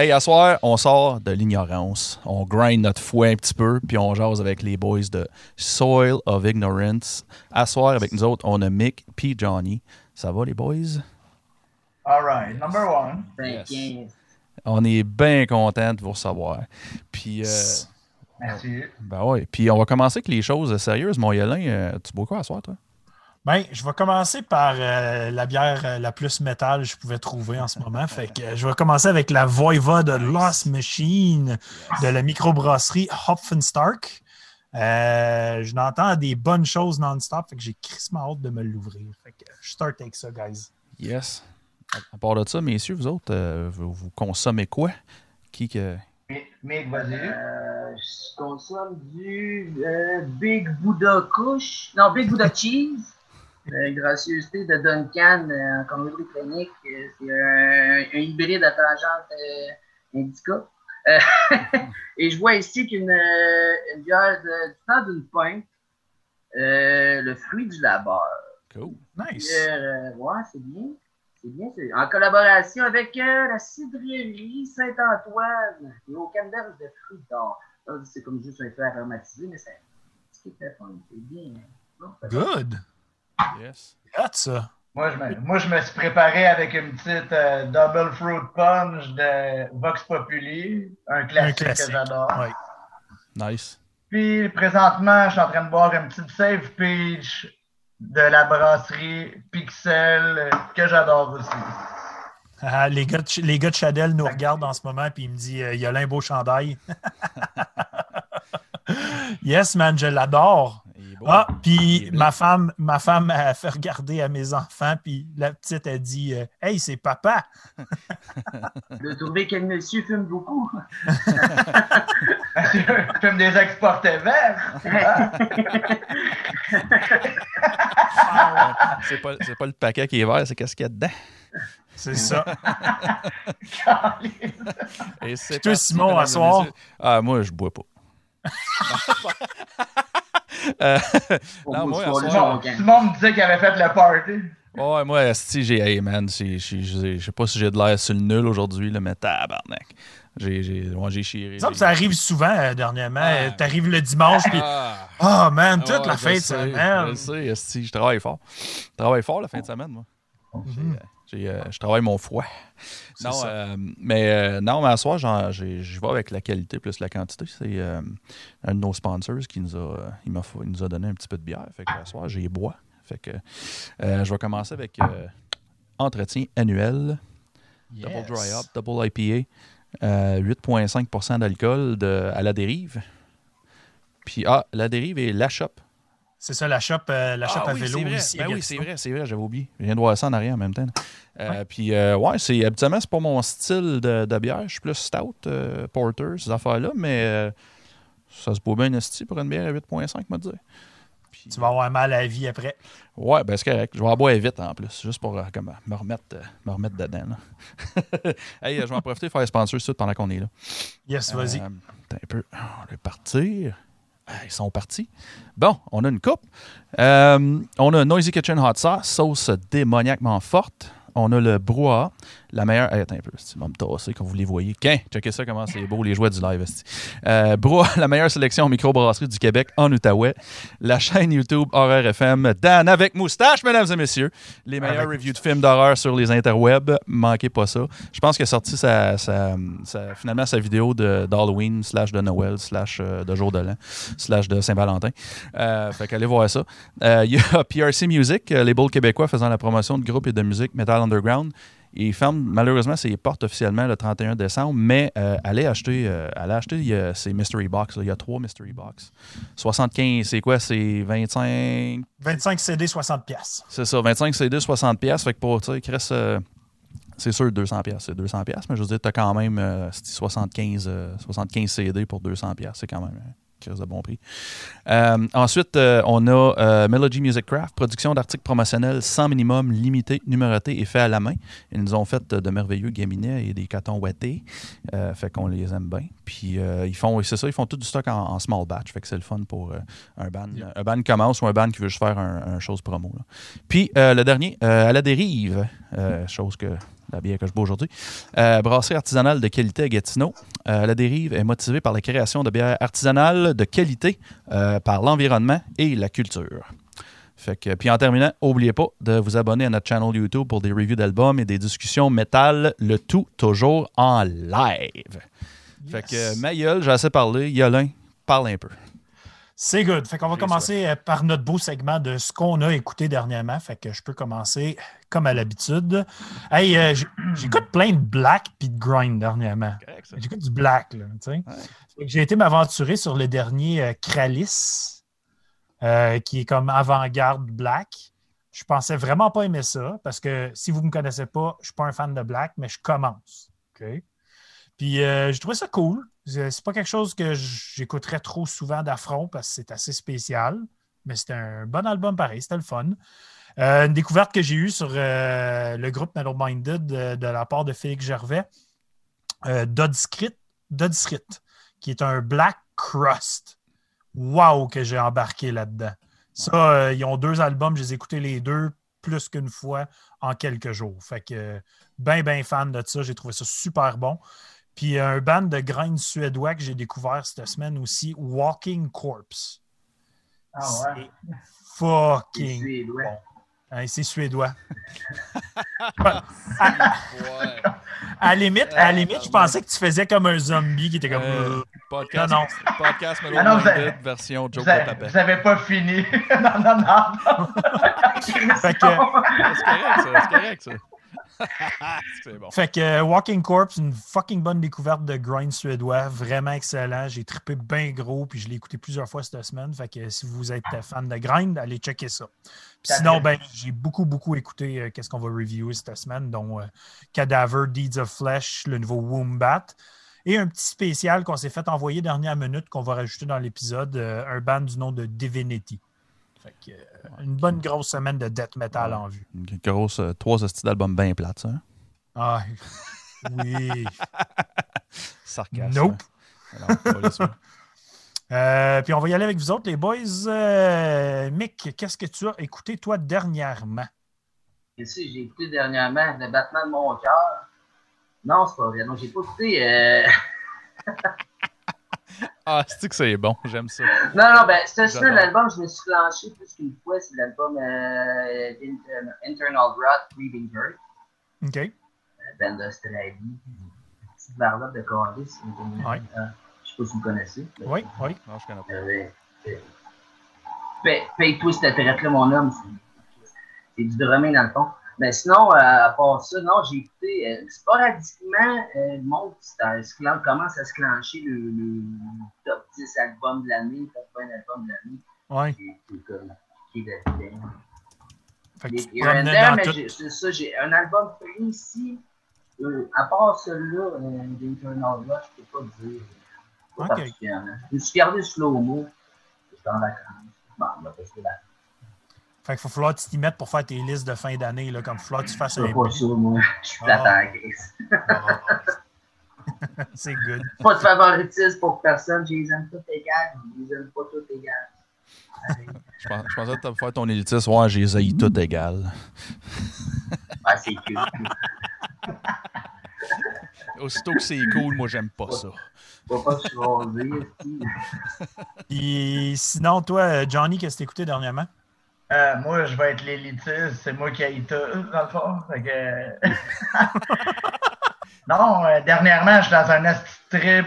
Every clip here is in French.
Hey, à soir, on sort de l'ignorance. On grind notre fouet un petit peu, puis on jase avec les boys de Soil of Ignorance. À soir, avec nous autres, on a Mick puis Johnny. Ça va, les boys? All right, number one. Yes. On est bien content de vous recevoir. Puis, euh, Merci. ben ouais. Puis, on va commencer avec les choses sérieuses. Mon Yolin, euh, tu bois quoi à soir, toi? Ben, je vais commencer par euh, la bière euh, la plus métal que je pouvais trouver en ce moment. Fait que euh, je vais commencer avec la Voiva de Lost Machine de la microbrasserie Hopfenstark. Euh, je n'entends des bonnes choses non-stop, fait que j'ai crissement hâte de me l'ouvrir. Fait que je start avec ça, guys. Yes. À, à part de ça, messieurs, vous autres, euh, vous, vous consommez quoi? Qui que. Mi- Mick, vas-y. Euh, je consomme du euh, Big Buddha Kush. Non, Big Buddha Cheese. Euh, gracieuseté de Duncan en communauté clinique. Euh, c'est un, un hybride à tangente euh, indica. Euh, et je vois ici qu'une une bière du temps d'une pinte. Le fruit du labeur. Cool. Nice. Ouais, c'est bien. C'est bien. c'est- En collaboration avec euh, la cidrerie Saint-Antoine et au canneberge de fruits d'or. Là, C'est comme juste un feu aromatisé, mais c'est. C'est bien. hein. C'est- Good. Yes. Hot, ça. Moi je, me, moi, je me suis préparé avec une petite euh, Double Fruit Punch de Vox Populi, un classique, classique, que j'adore. ouais. Nice. Puis présentement, je suis en train de boire une petite Save Peach de la brasserie Pixel que j'adore aussi. Ah, les, gars de, les gars de Chadel nous regardent en ce moment puis il me dit euh, il y a un beau chandail. yes, man, je l'adore. Beau. Ah, puis ma femme, ma femme a fait regarder à mes enfants, puis la petite a dit euh, Hey, c'est papa. De trouver que le monsieur fume beaucoup. Fume des exportés verts. C'est pas, c'est pas le paquet qui est vert, c'est qu'est-ce qu'il y a dedans. C'est ça. Et c'est toi, Simon, à soir? Ah, moi, je bois pas. Euh, non, moi, Pour le soir, me disait qu'il avait fait le party. ouais, moi, si j'ai, hey, man, je sais pas si j'ai de l'air sur le nul aujourd'hui, mais tabarnak. J'ai, j'ai, ouais, j'ai chiré. Ça, arrive souvent euh, dernièrement. Ah. Euh, T'arrives le dimanche, puis Ah, Oh man, toute ouais, la fête, sais, ça, Je man. sais, esti, je travaille fort. Je travaille fort la fin de semaine, moi. J'ai, euh, je travaille mon foie. Non, euh, mais euh, non, mais à soir, je vais avec la qualité plus la quantité. C'est un de nos sponsors qui nous a, il m'a fa- il nous a donné un petit peu de bière. Fait que à soir, j'ai bois. Fait que je vais commencer avec entretien annuel, double dry up, double IPA, euh, 8,5% d'alcool à la dérive. Puis ah, la dérive et la shop. C'est ça, la shop, euh, la shop Ah à oui, vélo c'est vrai. ici. Ben oui, c'est vrai, c'est vrai, j'avais oublié. Je viens de voir ça en arrière en même temps. Euh, Puis, euh, ouais, c'est, habituellement, c'est pas mon style de, de bière. Je suis plus stout, euh, porter, ces affaires-là, mais euh, ça se boit bien esti pour une bière à 8,5, moi dire. Puis, Tu vas avoir mal à la vie après. Ouais, ben c'est correct. Je vais en boire vite en plus, juste pour comme, me, remettre, me remettre dedans. là. hey, je vais en profiter de faire les sponsors tout pendant qu'on est là. Yes, vas-y. Un peu. On va partir. Ils sont partis. Bon, on a une coupe. Euh, on a Noisy Kitchen Hot Sauce, sauce démoniaquement forte. On a le brouhaha, la meilleure. Hey, attends un peu, tu vas me tasser quand vous les voyez. Checkez ça comment c'est beau, les jouets du live. Euh, brouhaha, la meilleure sélection microbrasserie du Québec en Outaouais. La chaîne YouTube Horreur FM. Dan avec moustache, mesdames et messieurs. Les meilleurs Avec reviews de films d'horreur sur les interwebs. Manquez pas ça. Je pense qu'il a sorti sa, sa- sa- finalement sa vidéo d'Halloween, slash de Noël, slash euh, de jour de l'an, slash de Saint-Valentin. Euh, fait qu'allez voir ça. Euh, Il y a PRC Music, euh, label québécois faisant la promotion de groupes et de musique Metal Underground. Il ferme malheureusement ses portes officiellement le 31 décembre, mais euh, allez acheter, euh, allez acheter il y a ces Mystery Box. là. Il y a trois Mystery Box. 75, c'est quoi? C'est 25, 25 CD, 60 pièces. c'est ça, 25 CD, 60 pièces. Fait que pour, tu sais, euh, c'est sûr 200 pièces, c'est 200 pièces, mais je veux dire, t'as quand même euh, c'est 75, euh, 75 CD pour 200 pièces, c'est quand même Chris de bon prix. Euh, ensuite, euh, on a euh, Melody Music Craft, production d'articles promotionnels sans minimum, limité, numéroté et fait à la main. Ils nous ont fait de merveilleux gaminets et des cartons ouettés. Euh, fait qu'on les aime bien. Puis ils font, c'est ça, ils font tout du stock en, en small batch. Fait que c'est le fun pour un band. Un band qui commence ou un band qui veut juste faire un, un chose promo. là. Puis le dernier, à la dérive, chose que la bière que je bois aujourd'hui. Euh, brasserie artisanale de qualité à Gatineau. Euh, la dérive est motivée par la création de bières artisanales de qualité euh, par l'environnement et la culture. Fait que, puis en terminant, n'oubliez pas de vous abonner à notre channel YouTube pour des reviews d'albums et des discussions métal, le tout toujours en live. Fait que, Yes. ma gueule, j'ai assez parlé. Yolin, parle un peu. C'est good. Fait qu'on va commencer par notre beau segment de ce qu'on a écouté dernièrement. Fait que je peux commencer comme à l'habitude. Hey, euh, j'écoute plein de black puis de grind dernièrement. J'écoute du black, là. Ouais. J'ai été m'aventurer sur le dernier euh, Kralis, euh, qui est comme avant-garde black. Je pensais vraiment pas aimer ça, parce que si vous ne me connaissez pas, je ne suis pas un fan de black, mais je commence. Puis euh, j'ai trouvé ça cool. C'est c'est pas quelque chose que j'écouterais trop souvent d'affront parce que c'est assez spécial, mais c'était un bon album pareil, c'était le fun. Euh, une découverte que j'ai eue sur euh, le groupe Metal Minded de, de la part de Félix Gervais, euh, Dodscrit, qui est un Black Crust. Wow, que j'ai embarqué là-dedans. Ça, euh, ils ont deux albums, je les ai écoutés les deux plus qu'une fois en quelques jours. Fait que, euh, ben, ben fan de ça. J'ai trouvé ça super bon. Puis euh, un band de grains suédois que j'ai découvert cette semaine aussi, Walking Corpse. Ah ouais. C'est fucking bon. Hein, c'est suédois. À la limite, à limite, je pensais que tu faisais comme un zombie qui était comme. Euh, Podcast, Non, podcast Ah non, vous version Joe Vous avez, de papa. vous avez pas fini. non, non, non. Que- C'est correct, ça. C'est correct, ça. bon. Fait que euh, Walking Corpse, une fucking bonne découverte de grind suédois, vraiment excellent. J'ai trippé bien gros, puis je l'ai écouté plusieurs fois cette semaine. Fait que si vous êtes fan de grind, allez checker ça. Puis sinon, ben, j'ai beaucoup, beaucoup écouté euh, qu'est-ce qu'on va reviewer cette semaine, dont euh, Cadaver, Deeds of Flesh, le nouveau Wombat. Et un petit spécial qu'on s'est fait envoyer dernière minute qu'on va rajouter dans l'épisode, euh, un band du nom de Divinity. Fait que, euh, une bonne grosse semaine de death metal en vue. Une grosse, euh, trois hosties d'albums bien plates, ça. hein? Ah, oui. Sarcasme. Nope. Non, pas là, ça. Euh, puis on va y aller avec vous autres, les boys. Euh, Mick, qu'est-ce que tu as écouté, toi, dernièrement? Qu'est-ce que j'ai écouté dernièrement? Le battement de mon cœur. Non, c'est pas vrai. Non, j'ai pas écouté. euh, Ah, c'est que c'est bon? J'aime ça. Non, non, ben, cette semaine, J'adore. l'album, je me suis clenché plus qu'une fois. C'est l'album euh, d'Inter- Internal Rot, Breathing Bird, OK. euh, band d'Australie. Petite barlotte de Carlis. Ouais. Euh, je sais pas si vous connaissez. Oui, oui. Non, je connais pas. Euh, euh, paye- Paye-toi cette traite-là, mon homme. C'est- C'est du drumming dans le fond. Mais sinon, euh, à part ça, non, j'ai écouté euh, sporadiquement euh, le monde commence à se clencher le, le top 10 album de l'année, top 20 album de l'année. Ouais. qui- est. Fait que tu promenais dans mais tout. c'est ça, j'ai un album précis. Euh, à part celui-là, euh, d'Internal Rush, je peux pas dire. Pas Ok. particulièrement. Je me suis gardé slow-mo. J'étais en vacances. Bon, on va passer là. Fait qu'il faut falloir que tu t'y mettes pour faire tes listes de fin d'année, là, comme il faut falloir que tu fasses Je un pas ça, moi. Je suis Ah. plate à la. C'est good. Pas de favoritisme pour personne. Je les aime toutes égales. Je les aime pas toutes égales. Je, pense- je pensais que tu faire ton élitisme. Ouais, j'ai les haïs toutes égales. Ah, c'est cool. Aussitôt que c'est cool, moi, j'aime pas ça. Faut pas se sinon, toi, Johnny, qu'est-ce que t'as écouté dernièrement? Euh, moi, je vais être l'élitiste. C'est moi qui ai tout, dans le fond. Fait que... non, euh, dernièrement, je suis dans un esti trip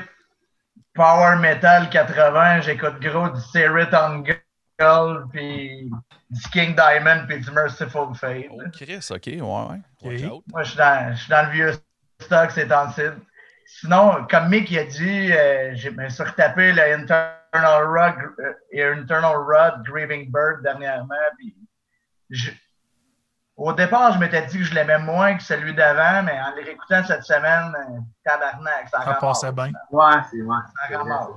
Power Metal 80. J'écoute gros du Spirit on Gold, puis du King Diamond, puis du Merciful Fate. Oh, Chris, ok, ouais, ouais. Moi, je suis dans, je suis dans le vieux stock ces temps-ci. Sinon, comme Mick a dit, euh, j'ai me suis retapé le Internal Rod, Internal Rod Grieving Bird dernièrement. Puis je- au départ, je m'étais dit que je l'aimais moins que celui d'avant, mais en les réécoutant cette semaine, euh, tabarnak, ça Ça passait bien. Ouais, c'est ouais. Ça ramasse.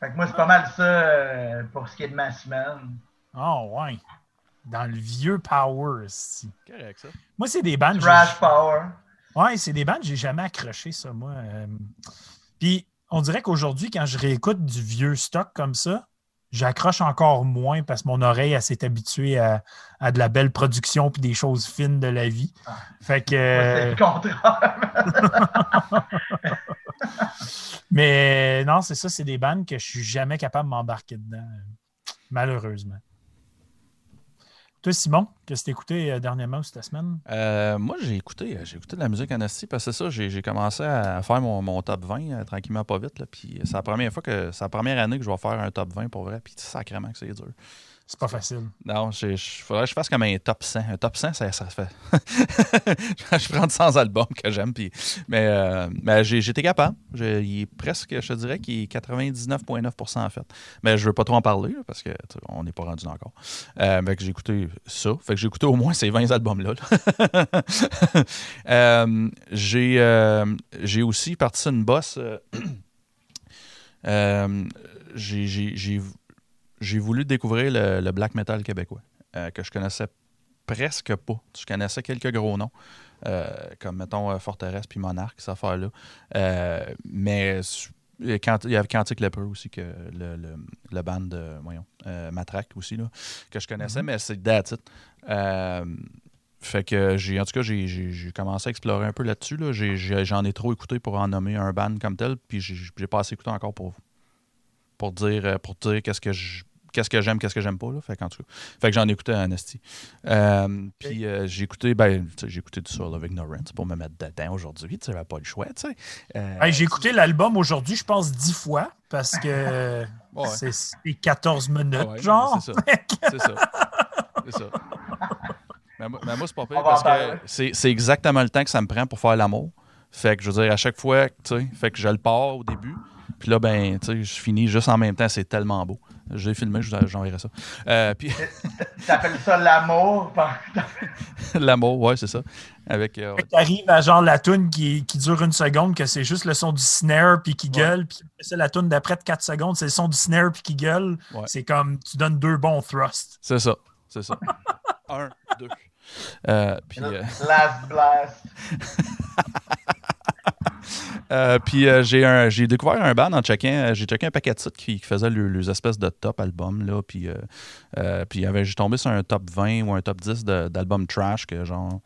Fait que moi, c'est pas mal ça euh, pour ce qui est de ma semaine. Oh, ouais. Dans le vieux Power, ici. Correct, ça. Moi, c'est des bandes. Trash Power. Ouais, c'est des bandes, j'ai jamais accroché ça, moi. Euh, Puis, on dirait qu'aujourd'hui, quand je réécoute du vieux stock comme ça, j'accroche encore moins parce que mon oreille elle s'est habituée à, à de la belle production puis des choses fines de la vie. Fait que. Ouais, le contraire. Mais non, c'est ça, c'est des bandes que je suis jamais capable de m'embarquer dedans, malheureusement. Simon, qu'est-ce que tu écouté euh, dernièrement ou cette semaine? Euh, moi, j'ai écouté, j'ai écouté de la musique en esti parce que c'est ça, j'ai commencé à faire mon, top 20 euh, tranquillement, pas vite. Puis c'est la première fois que c'est la première année que je vais faire un top 20 pour vrai. Puis sacrément que c'est dur. C'est pas facile. Non, il faudrait que je fasse comme un top 100. Un top 100, ça, ça fait. je prends 100 albums que j'aime. Mais euh, mais j'étais capable. J'ai- il est presque, je dirais qu'il est 99,9% en fait. Mais je veux pas trop en parler parce que tu sais, on n'est pas rendu encore. Euh, fait que j'ai écouté ça. Fait que j'ai écouté au moins ces 20 albums-là. là. Euh, j'ai euh, j'ai aussi parti sur une bosse. j'ai- j'ai voulu découvrir le, le black metal québécois, euh, que je connaissais presque pas. Je connaissais quelques gros noms, euh, comme mettons euh, Forteresse puis Monarque, cette affaire-là. Euh, mais quand, il y avait Quantique Leper aussi, que le, le, le band de voyons, Matraque aussi, là, que je connaissais, mais c'est that's it. Euh, fait que j'ai, en tout cas, j'ai, commencé à explorer un peu là-dessus. Là. J'en ai trop écouté pour en nommer un band comme tel, puis j'ai pas assez écouté encore pour, pour dire, euh, pour dire qu'est-ce que je- qu'est-ce que j'aime, qu'est-ce que j'aime pas. Là. Fait, qu'en tout cas, fait que j'en ai écouté un esti. Euh, Puis euh, j'ai écouté, ben, j'ai écouté du Soul of Ignorance pour me mettre dedans aujourd'hui. Tu sais, j'avais pas le choix, tu sais. Euh, Hey, J'ai écouté l'album aujourd'hui, je pense, dix fois parce que Ouais. c'est c'est 14 minutes, Ouais, genre. C'est ça. C'est ça. C'est ça. Mais moi, mais moi, c'est pas pire en parce que c'est exactement le temps que ça me prend pour faire l'amour. Fait que je veux dire, à chaque fois, tu sais, fait que je le pars au début. Puis là, ben, tu sais, je finis juste en même temps. C'est tellement beau. J'ai filmé, je vous- j'enverrai ça. Euh, puis T'appelles ça l'amour? l'amour, ouais, c'est ça. Avec, euh, ouais. Tu arrives à genre la toune qui, qui dure une seconde, que c'est juste le son du snare puis qui gueule, puis après ça, la toune d'après de 4 secondes, c'est le son du snare puis qui gueule. Ouais. C'est comme tu donnes deux bons thrusts. C'est ça. C'est ça. Un, deux. Euh, puis, euh, Last blast. Euh, puis euh, j'ai découvert un band en checkant euh, j'ai checké un paquet de sites qui, faisaient le- les espèces de top albums là puis j'ai tombé sur un top 20 ou un top 10 de- d'albums trash que genre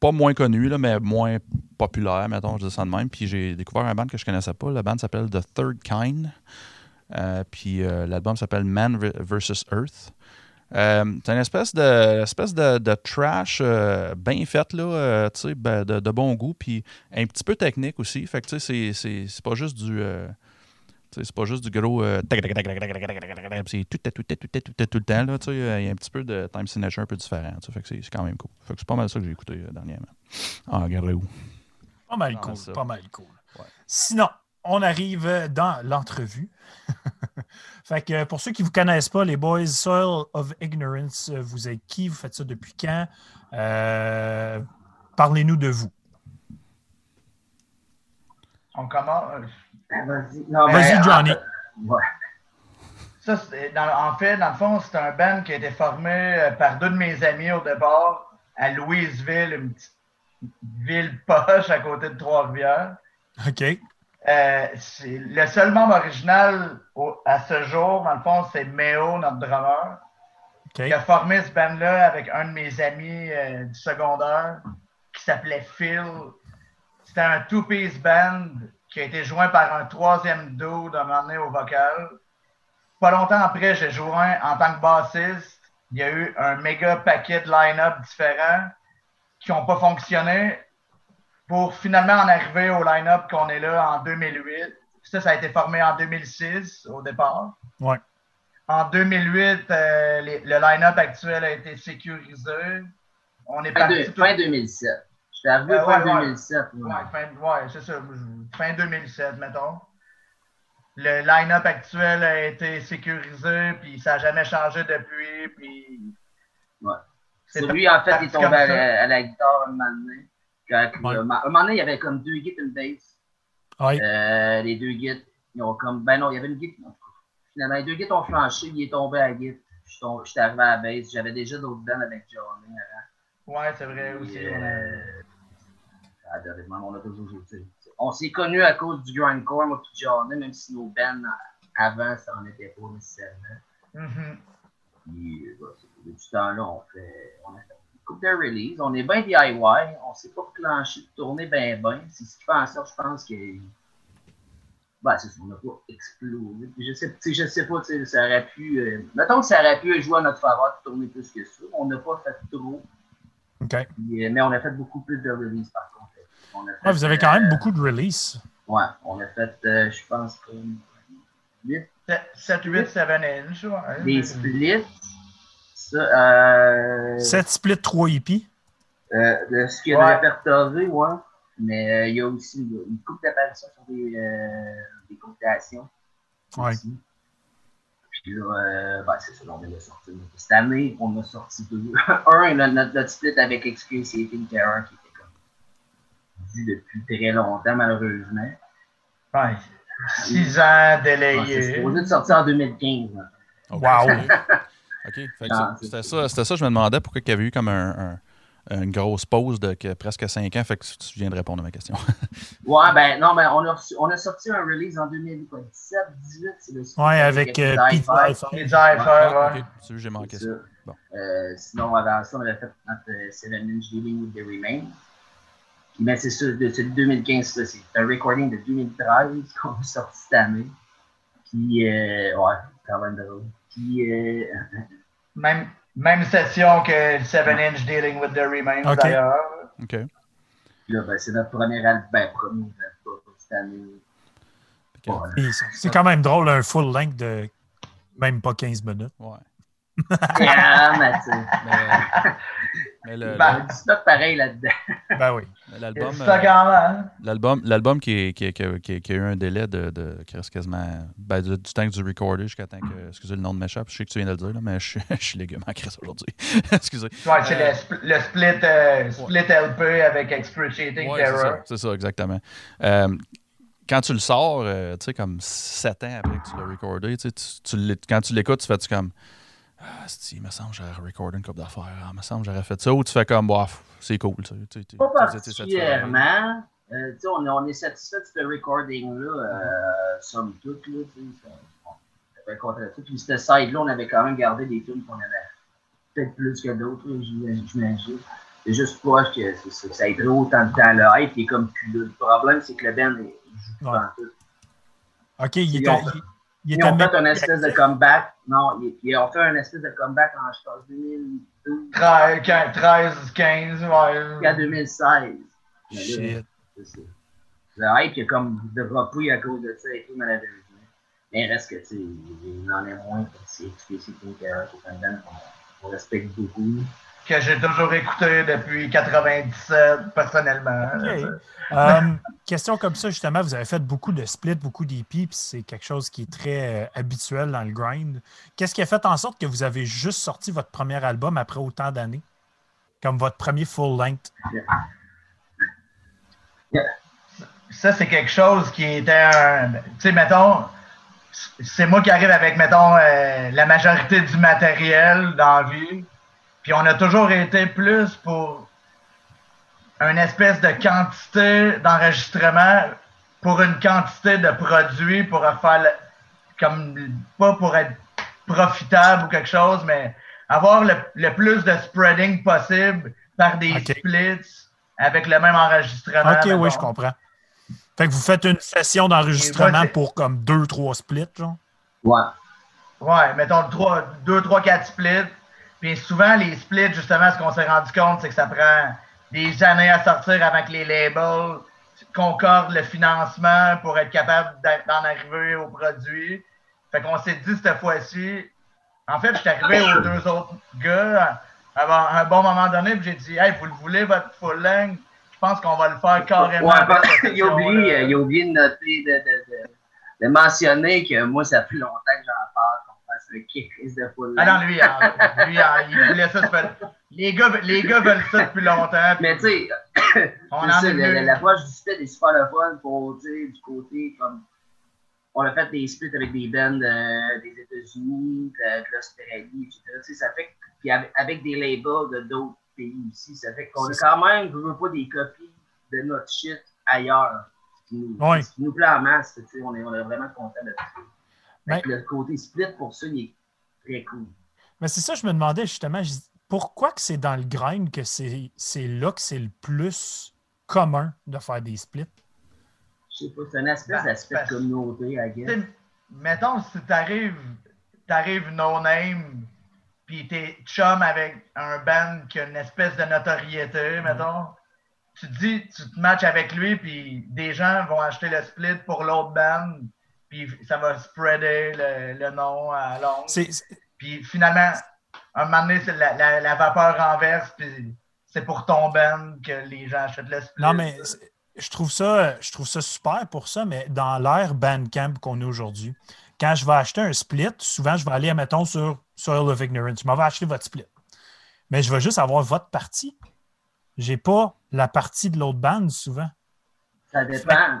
pas moins connu là, mais moins populaire mettons je dis ça de même. Puis j'ai découvert un band que je connaissais pas. Le band s'appelle The Third Kind. Puis l'album s'appelle Man vs Earth euh, c'est une espèce de, espèce de, trash euh, bien faite, là, euh, ben, de, bon goût, puis un petit peu technique aussi. Fait que c'est pas juste du. c'est pas juste du gros. c'est tout, tout, tout, tout, tout le temps. Là, il y a un petit peu de time signature un peu différent. Fait que c'est quand même cool. Fait que c'est pas mal ça que j'ai écouté dernièrement. Ah, regardez où. Pas mal cool. Pas mal cool. Sinon, on arrive dans l'entrevue. fait que pour ceux qui ne vous connaissent pas, les boys, Soil of Ignorance, euh, vous êtes qui? Vous faites ça depuis quand? Euh, Parlez-nous de vous. On commence. Vas-y. Ben, Vas-y, Johnny. Ouais. Ça, dans- en fait, dans le fond, c'est un band qui a été formé euh, par deux de mes amis au départ, à Louisville, une petite ville poche à côté de Trois-Rivières. OK. Euh, le seul membre original au- à ce jour, dans le fond, c'est Méo, notre drummer, OK. qui a formé ce band-là avec un de mes amis euh, du secondaire qui s'appelait Phil. C'était un two-piece band qui a été joint par un troisième dude à un moment donné au vocal. Pas longtemps après, j'ai joué en tant que bassiste. Il y a eu un méga paquet de line-up différents qui n'ont pas fonctionné pour finalement en arriver au line-up qu'on est là en 2008. Ça, ça a été formé en 2006 au départ. Ouais. En 2008, euh, les- le line-up actuel a été sécurisé. On est Fin, parti. de- tout- fin 2007. J'étais arrivé Euh, fin ouais, ouais. 2007. Ouais, fin, c'est ça. Fin 2007, mettons. Le line-up actuel a été sécurisé, puis ça n'a jamais changé depuis. Puis... Ouais. C'est lui, en fait, il est tombé à la, à la guitare un moment donné. Quand- Ouais. Un moment donné, il y avait comme deux guides et une bass. Ouais. Euh, les deux guides, ils ont comme. Ben non, il y avait une guide. Finalement, les deux guides ont flanché, il est tombé à la guide. Je suis tombé- J'étais arrivé à la base. J'avais déjà d'autres bands avec Johnny avant. Ouais, c'est vrai aussi. Puis, on a- euh, ah, on a toujours joué. On s'est connus à cause du grindcore, moi et Johnny, même si nos bands avant, ça n'en était pas nécessairement. Mhm. Puis, euh, bah, ce temps-là, on fait, on a fait une couple de release. On est bien DIY. On ne s'est pas clenché de tourner bien, bien. C'est ce qui fait en sorte, je pense, que. Ben, c'est ça, on n'a pas explosé. Je sais, je sais pas, ça aurait pu. euh, mettons que ça aurait pu jouer à notre faveur de tourner plus que ça. On n'a pas fait trop. Puis, euh, mais on a fait beaucoup plus de release, par contre. On a fait, Ouais, vous avez quand même euh, beaucoup de releases. Ouais, on a fait, euh, je pense, comme 8 7, 8, 7 inch. ouais. des splits. Ça, euh, 7 splits, 3 hippies. euh, de ce qu'il y a Ouais. de répertorié, ouais. Mais euh, il y a aussi une, coupe d'apparitions sur des, euh, des. Ouais. aussi. Puis là, euh, ben, c'est ça, on vient de sortir. Cette année, on a sorti deux. Un, notre, split avec Excruciating Terror qui était comme dit depuis très longtemps, malheureusement. Ouais. 6 ans Ouais, c'est délayé. supposé de sortir en 2015. hein. Wow. OK. Ah, c'était ça, c'était ça, je me demandais pourquoi il y avait eu comme un, un- une grosse pause de que- presque 5 ans. Fait que tu viens de répondre à ma question. Ouais, ben non, mais on a, reçu- on a sorti un release en 2017, 18, c'est le Ouais, avec euh, Pete affaires, Ah, ouais. OK. J'ai manqué ça. ça. Bon. Euh, sinon, avant ça, on avait fait notre euh, Seven Inch Dealing with the Remains. Puis, ben, c'est ça, de, c'est de 2015, ça, c'est un recording de 2013 qu'on a sorti cette année. Puis, euh, ouais, quand même drôle. Puis, euh, Même, même session que le 7 inch Dealing with the Remains Ok. d'ailleurs. OK. là, ben, c'est notre premier album, ben, premier album pour cette année. Voilà. C'est quand même drôle, un full length de même pas 15 minutes. Ouais. Yeah, mais sais, Mais, le- du stock pareil là-dedans. Ben oui. le- l'album, euh, en main. l'album, l'album qui, est- qui, est- qui, a- qui a- qui a eu un délai de, de qui reste quasiment ben, du, du temps que du recordé jusqu'à temps que, excusez le nom de m'échappe, je sais que tu viens de le dire, là, mais je, suis- je suis légume en crise aujourd'hui. excusez. Ouais, c'est Euh, le, spl- le split, euh, split LP avec Excruciating Ouais, c'est Terror. ça, c'est ça, exactement. Euh, quand tu le sors, euh, tu sais, comme sept ans après que tu l'as recordé, tu sais, tu- tu quand tu l'écoutes, tu fais-tu comme Ah, si, il me semble que j'aurais recordé une couple d'affaires, ah, il me semble que j'aurais fait ça, ou tu fais comme, bof, c'est cool, tu tu Pas particulièrement. Euh, tu sais, on, est- on est satisfait de ce recording-là, euh, somme toute. Là, tu sais, ça- on de ça. Puis, cette side-là, on avait quand même gardé des tunes qu'on avait peut-être plus que d'autres, j'imagine. C'est juste pas que ça, ça ait pris autant de temps. Le hype il est comme plus. Le problème, c'est que le band, il joue Ouais. pas en tout. OK, il était. Ils ont fait un même- espèce de comeback. Non, ils, ils ont fait un espèce de comeback en, je pense, 2012 13, 15, 13, 15, ouais. à 2016. Mais là, Shit. Le hype, il a comme droppé à cause de ça et tout, malheureusement. Mais il reste que, tu sais, il en est moins c'est exclusif qui est un band qu'on on respecte beaucoup. Que j'ai toujours écouté depuis 97, personnellement. Euh, question comme ça, justement, vous avez fait beaucoup de splits, beaucoup d'EP, puis c'est quelque chose qui est très euh, habituel dans le grind. Qu'est-ce qui a fait en sorte que vous avez juste sorti votre premier album après autant d'années? Comme votre premier full length? Ça, c'est quelque chose qui était un. Tu sais, mettons, c'est moi qui arrive avec, mettons, euh, la majorité du matériel dans la vie. Puis on a toujours été plus pour une espèce de quantité d'enregistrement pour une quantité de produits pour faire le- comme pas pour être profitable ou quelque chose, mais avoir le, le plus de spreading possible par des splits avec le même enregistrement. OK, oui, je comprends. Fait que vous faites une session d'enregistrement pour comme deux, trois splits, genre? Ouais. Ouais, mettons 3, 2, 3, 4 splits. Puis souvent, les splits, justement, ce qu'on s'est rendu compte, c'est que ça prend des années à sortir avant que les labels concordent le financement pour être capable d'en arriver au produit. Fait qu'on s'est dit cette fois-ci, en fait, je suis arrivé aux deux autres gars à un bon moment donné, puis j'ai dit, hey, vous le voulez, votre full length? Je pense qu'on va le faire carrément. Ouais, parce qu'il a oublié, il a oublié de noter, de, de, de, de mentionner que moi, ça fait longtemps que j'en parle, kick de Ah non, lui, hein, lui hein, il voulait ça. Les gars, les gars veulent ça depuis longtemps. puis Mais tu sais, on c'est en ça, est super le fun pour, tu sais, du côté comme. On a fait des splits avec des bands euh, des États-Unis, de, de l'Australie, etc. Ça fait que- Puis avec, avec des labels de d'autres pays aussi, ça fait qu'on a quand même, je veux pas, des copies de notre shit ailleurs. Ce qui nous, Ouais. ce qui nous plaît en masse, tu sais, on est, on est vraiment content de ça. Ben- le côté split, pour ça, il est très cool. Mais c'est ça, je me demandais justement, pourquoi que c'est dans le grind que c'est là que c'est le plus commun de faire des splits? Je sais pas, c'est un espèce Ben, de communauté, I guess. mettons, si t'arrives, t'arrives no-name, puis t'es chum avec un band qui a une espèce de notoriété, mettons, tu te dis, tu te matches avec lui, puis des gens vont acheter le split pour l'autre band, puis ça va spreader le, le nom à c'est- Puis finalement, un moment donné, c'est la, la, la vapeur renverse, puis c'est pour ton band que les gens achètent le split. Non, mais je trouve ça, je trouve ça super pour ça, mais dans l'ère Bandcamp qu'on est aujourd'hui, quand je vais acheter un split, souvent je vais aller, mettons, sur Soil of Ignorance. Je m'en vais acheter votre split. Mais je vais juste avoir votre partie. J'ai pas la partie de l'autre band souvent. Ça dépend.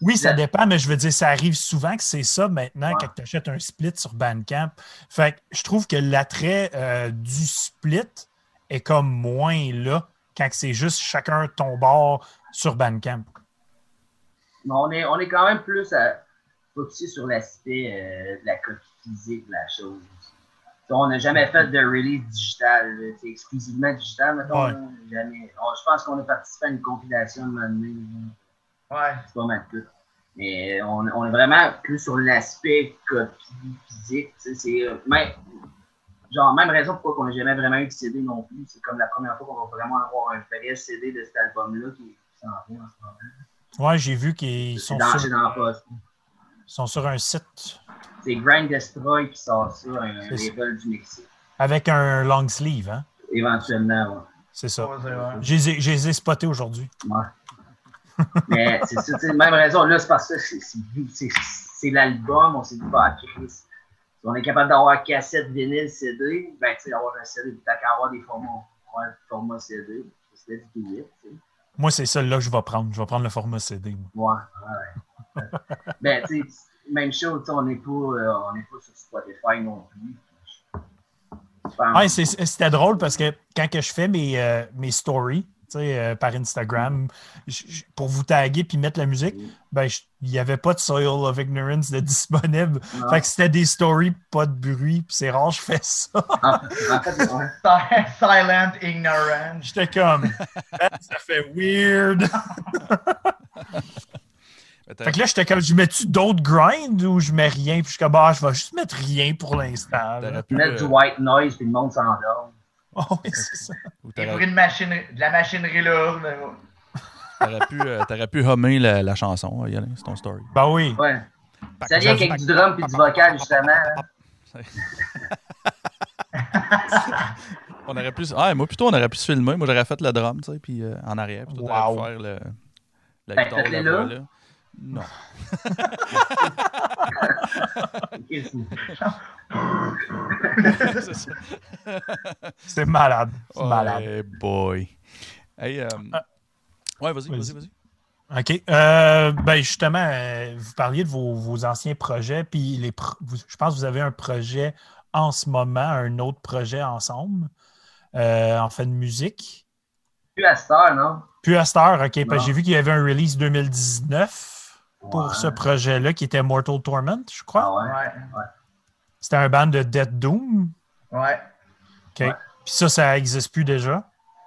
Oui, ça dépend, mais je veux dire, ça arrive souvent que c'est ça maintenant quand tu achètes un split sur Bandcamp. Fait que je trouve que l'attrait euh, du split est comme moins là quand c'est juste chacun ton bord sur Bandcamp. On est, on est quand même plus à focusé sur l'aspect euh, de la copie physique de la chose. On n'a jamais fait de release digital, t'sais, exclusivement digital, mettons. Ouais. jamais. On- je pense qu'on a participé à une compilation de. Ouais. c'est pas mal tout. Mais on, on est vraiment plus sur l'aspect copie physique. C'est euh, même, genre, même raison pourquoi on n'a jamais vraiment eu de CD non plus. C'est comme la première fois qu'on va vraiment avoir un vrai CD de cet album-là qui, qui s'en vient en ce moment. Ouais, j'ai vu qu'ils sont dans, sur, c'est dans la poste. sont sur un site C'est Grind Destroy qui sort ça, un label du Mexique. avec un long sleeve, hein? Éventuellement, ouais. C'est ça. Ouais. Je les ai- spotés aujourd'hui. Ouais. Mais c'est ça, même raison, là, c'est parce que c'est- l'album, on s'est dit, bah, Chris, si on est capable d'avoir cassette, vinyle, CD, ben, tu sais, avoir un CD, t'as qu'à avoir des formats, format CD, c'était du sais. Moi, c'est celle-là que je vais prendre. Je vais prendre le format CD. moi. Ouais, ouais. ben, tu sais, même chose, on n'est pas, euh, on n'est pas sur Spotify non plus. Ouais, c'est- c'était drôle parce que quand que je fais mes, euh, mes stories euh, par Instagram je- je- pour vous taguer puis mettre la musique, ben, il n'y avait pas de Soil of Ignorance de disponible. Non. Fait que c'était des stories, pas de bruit. Puis c'est rare, je fais ça. Fait, ouais. Silent ignorance. J'étais comme, ça fait weird. Fait que là, j'étais comme, je mets-tu d'autres grinds ou je mets rien? Puis je suis comme, ah, je vais juste mettre rien pour l'instant. mettre du euh, white noise puis le monde s'endort. Oh, oui, c'est ça. ou Des t'aurais- bruits de, la machinerie lourde. T'aurais pu, euh, t'aurais pu hummer la, la chanson, euh, Yannick, c'est ton story. Ben oui. Ouais. Ça vient avec du drum puis du vocal, justement. hein. On aurait pu, ah, moi plutôt on aurait pu se filmer. Moi j'aurais fait le drum, tu sais, puis euh, en arrière, puis pu Wow. faire le, la Ben, guitare, la voix là. Non. C'est- malade. C'est malade. Ouais, boy. Hey, euh, Ah. Ouais, vas-y, vas-y, Vas-y. OK. Euh, ben justement, euh, vous parliez de vos, vos anciens projets, puis les pro- vous- je pense que vous avez un projet en ce moment, un autre projet ensemble, euh, en fait de musique. Plus à cette heure, non? Puis à cette heure, OK, parce Non. que j'ai vu qu'il y avait un release 2019 pour Ouais. ce projet-là qui était Mortal Torment, je crois. Ah ouais. Ouais. C'était un band de Death Doom. Ouais. OK. Ouais. Puis ça, ça n'existe plus déjà?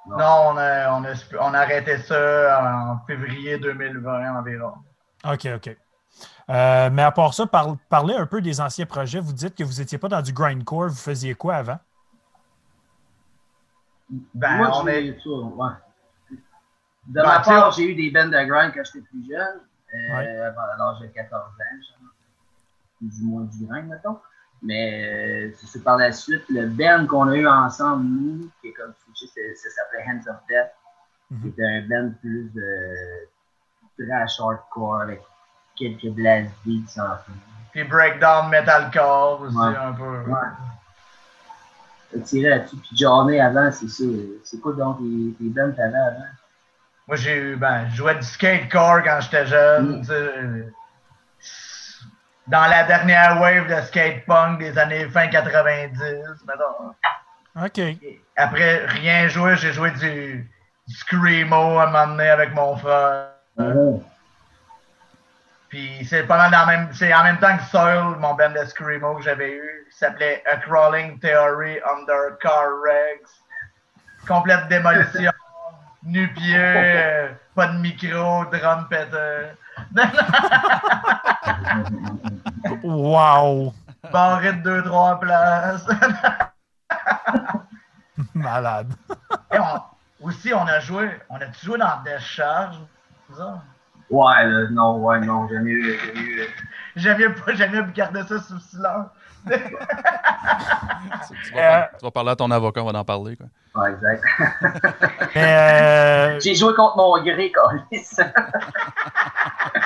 Non, on a, on, a, on a arrêté ça en février 2020 environ. OK, OK. Euh, mais à part ça, par- parlez un peu des anciens projets. Vous dites que vous n'étiez pas dans du grindcore. Vous faisiez quoi avant? Ben, Moi, on est. ça, ouais. De Ben, ma part, j'ai eu des bands de grind quand j'étais plus jeune. Euh, Ouais. À l'âge de 14 ans, du moins du grind, mettons. Mais euh, c'est par la suite, le band qu'on a eu ensemble, nous, qui est comme switché, c'est- ça s'appelait Hands of Death. Mhm. C'était un band plus de trash hardcore avec quelques blast beats en fait. Puis breakdown metalcore aussi Ouais. un peu. Ouais. Que Tirer là-dessus. Puis Journey avant, c'est ça. C'est quoi donc tes, tes bands t'avais avant? Moi, j'ai eu, ben, je jouais du skatecore quand j'étais jeune. Mm. Dans la dernière wave de skate punk des années fin 90, mettons. OK. Après rien joué, j'ai joué du, du Screamo à un moment donné avec mon frère. Oh. Puis c'est pas mal dans le même. C'est en même temps que Soil, mon band de Screamo que j'avais eu, qui s'appelait A Crawling Theory Under Car Regs. Complète démolition, euh, pas de micro, drum péteur. Wow! Barré de deux, trois places. Malade. Et on- aussi, on a joué. On a joué dans Décharge. ça? Ouais, là, non, ouais, non, j'ai mieux, j'ai mieux. J'aime mieux, pas- j'aime mieux garder ça sous silence. Tu, tu vas, Euh. tu vas parler à ton avocat, on va en parler. Quoi. Ouais, exact. Mais euh, J'ai joué contre mon gré,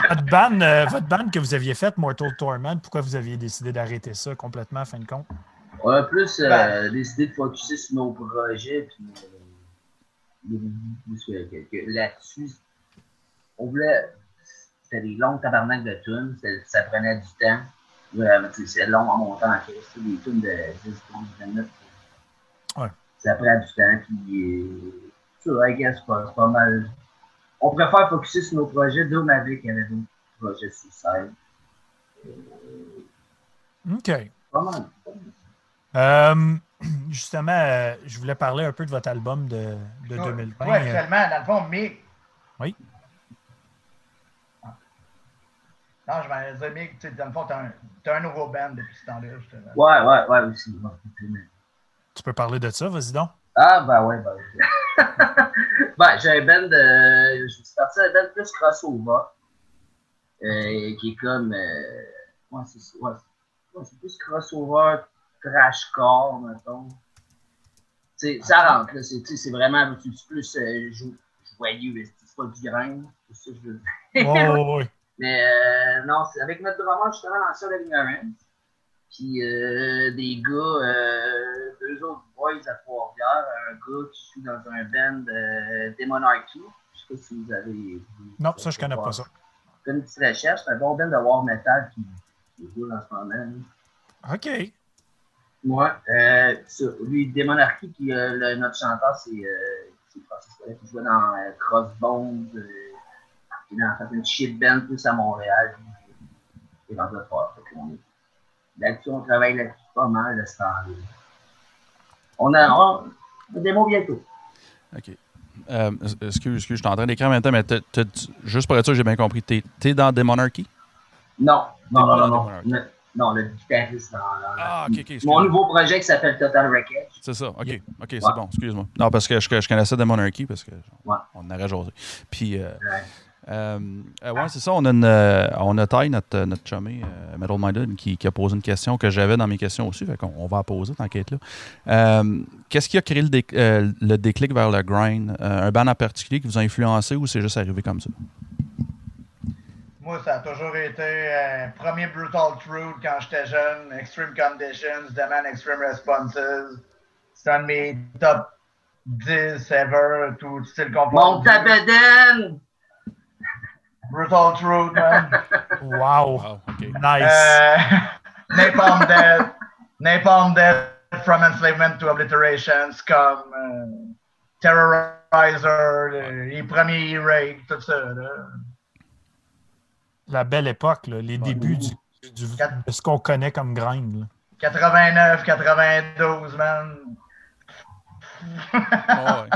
votre, band, euh, votre band que vous aviez faite, Mortal Torment, pourquoi vous aviez décidé d'arrêter ça complètement, à fin de compte? On a plus euh, Ben. décidé de focuser sur nos projets, puis euh, là-dessus, on voulait. C'était des longues tabarnaks de tunes, ça prenait du temps. Ouais, mais tu sais, c'est long en montant en caisse, c'est des tunes de 10-12 minutes. Ouais. Ça prend du temps, puis euh, ça, I guess, c'est pas, pas mal. On préfère focuser sur nos projets. Doom avec, il y avait d'autres projets suicide. OK. Pas mal. Euh, justement, euh, je voulais parler un peu de votre album de, de 2020. Ouais, Euh, actuellement, dans le fond, mais. Oui. Non, je vais dire, mais, tu sais, dans le fond, t'as un, t'as un nouveau band depuis ce temps-là, justement. Ouais, ouais, ouais, aussi. tu peux parler de ça, vas-y donc. Ah, ben ouais, ben oui. ben, j'ai un band de. Je suis parti d'un band plus crossover. Euh, qui est comme. Euh, ouais, c'est. Ouais, ouais, plus crossover, trashcore, mettons. Tu sais, ça rentre, là. C'est, tu sais, c'est vraiment c'est plus euh, jou- joyeux. C'est pas du grain. C'est ça que je veux dire. Ouais, ouais, ouais. Mais euh, non, c'est avec notre drummer justement dans ça d'Ignorance. Puis euh, des gars, euh, deux autres boys à Trois-Rivières, un gars qui joue dans un band euh, Demonarchy. Je sais pas si vous avez vu. Non, ça, je connais pas ça. Fais une petite recherche, c'est un bon band de war metal qui, qui joue en ce moment. là. OK. Moi, euh, lui, Demonarchy, qui, euh, le- notre chanteur, c'est euh, c'est Francis Collet, qui jouait dans euh, Crossbones. Euh, il a fait une shit band plus à Montréal. Faire. Fait qu'on est- Là-dessus, on travaille là-dessus pas mal, le stand. On a, on, on a des mots bientôt. OK. Euh, excuse, excuse, je suis en train d'écrire en même temps, mais juste pour être sûr, j'ai bien compris. T'es es dans Demonarchy? Non, non, non, non, dans non. Demonarchy. Le- non, le guitariste dans, dans- Ah, ok, ok, excuse. Mon nouveau projet qui s'appelle Total Wreckage. C'est ça, OK. OK, c'est bon, excuse-moi. Non, parce que je, je connaissais Demonarchy, parce que Ouais. on en aurait jasé. Puis, euh, Ouais. Euh, euh, ouais, c'est ça, on a, une, euh, on a Ty, notre, notre chumé, euh, Metal Minded, qui, qui a posé une question que j'avais dans mes questions aussi, fait qu'on on va la poser, t'inquiète là. Euh, Qu'est-ce qui a créé le, déc- euh, le déclic vers le grind? Euh, un band en particulier qui vous a influencé ou c'est juste arrivé comme ça? Moi, ça a toujours été euh, premier Brutal Truth quand j'étais jeune, Extreme Conditions, Demand Extreme Responses. C'est un de mes top 10 ever, tout style Mon Brutal Truth, man. Wow. Nice. Euh, Napalm Death, Napalm Death, From Enslavement to Obliteration, Scum, euh, Terrorizer, les, les premiers E-Raid, tout ça. Là. La belle époque, là, les débuts du, du- de ce qu'on connaît comme grind. là. 89, 92, man. Ah ouais.